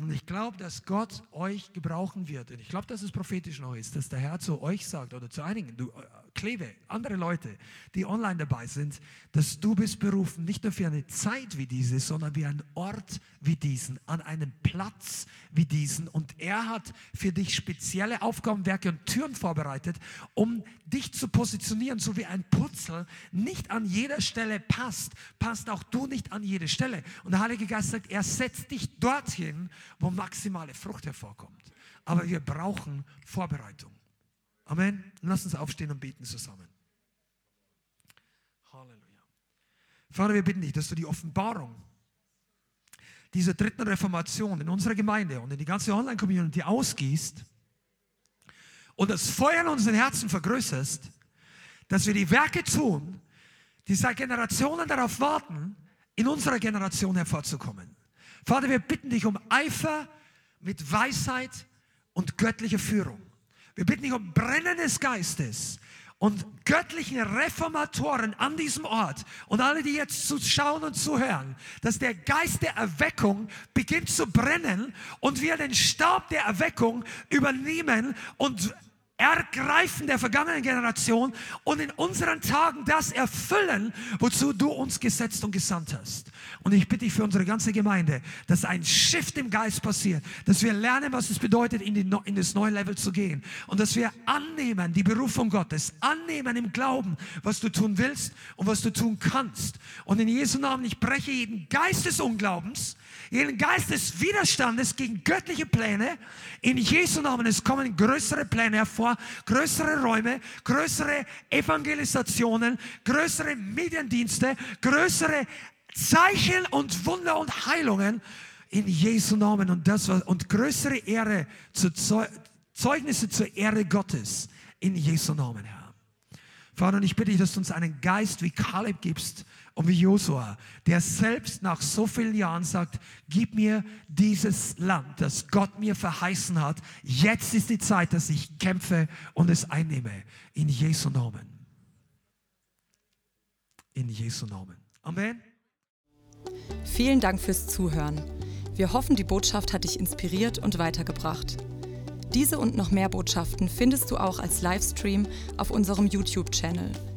Und ich glaube, dass Gott euch gebrauchen wird. Und ich glaube, dass es prophetisch noch ist, dass der Herr zu euch sagt oder zu einigen, du, Kleve, andere Leute, die online dabei sind, dass du bist berufen, nicht nur für eine Zeit wie diese, sondern wie ein Ort wie diesen, an einem Platz wie diesen. Und er hat für dich spezielle Aufgabenwerke und Türen vorbereitet, um dich zu positionieren, so wie ein Putzel nicht an jeder Stelle passt, passt auch du nicht an jede Stelle. Und der Heilige Geist sagt, er setzt dich dorthin, wo maximale Frucht hervorkommt. Aber wir brauchen Vorbereitung. Amen. Lass uns aufstehen und beten zusammen. Halleluja. Vater, wir bitten dich, dass du die Offenbarung dieser dritten Reformation in unserer Gemeinde und in die ganze Online-Community ausgießt und das Feuer in unseren Herzen vergrößerst, dass wir die Werke tun, die seit Generationen darauf warten, in unserer Generation hervorzukommen. Vater, wir bitten dich um Eifer mit Weisheit und göttlicher Führung. Wir bitten dich um Brennen des Geistes und göttlichen Reformatoren an diesem Ort und alle, die jetzt zuschauen und zuhören, dass der Geist der Erweckung beginnt zu brennen und wir den Staub der Erweckung übernehmen und Ergreifen der vergangenen Generation und in unseren Tagen das erfüllen, wozu du uns gesetzt und gesandt hast. Und ich bitte dich für unsere ganze Gemeinde, dass ein Shift im Geist passiert, dass wir lernen, was es bedeutet, in, die, in das neue Level zu gehen und dass wir annehmen die Berufung Gottes, annehmen im Glauben, was du tun willst und was du tun kannst. Und in Jesu Namen, ich breche jeden Geist des Unglaubens, jeden Geist des Widerstandes gegen göttliche Pläne. In Jesu Namen, es kommen größere Pläne hervor, größere Räume, größere Evangelisationen, größere Mediendienste, größere Zeichen und Wunder und Heilungen in Jesu Namen und das und größere Ehre zu Zeugnisse zur Ehre Gottes in Jesu Namen, Herr. Vater, und ich bitte dich, dass du uns einen Geist wie Kaleb gibst, und wie Josua, der selbst nach so vielen Jahren sagt, gib mir dieses Land, das Gott mir verheißen hat. Jetzt ist die Zeit, dass ich kämpfe und es einnehme. In Jesu Namen. in Jesu Namen. Amen. Vielen Dank fürs Zuhören. Wir hoffen, die Botschaft hat dich inspiriert und weitergebracht. Diese und noch mehr Botschaften findest du auch als Livestream auf unserem YouTube-Channel,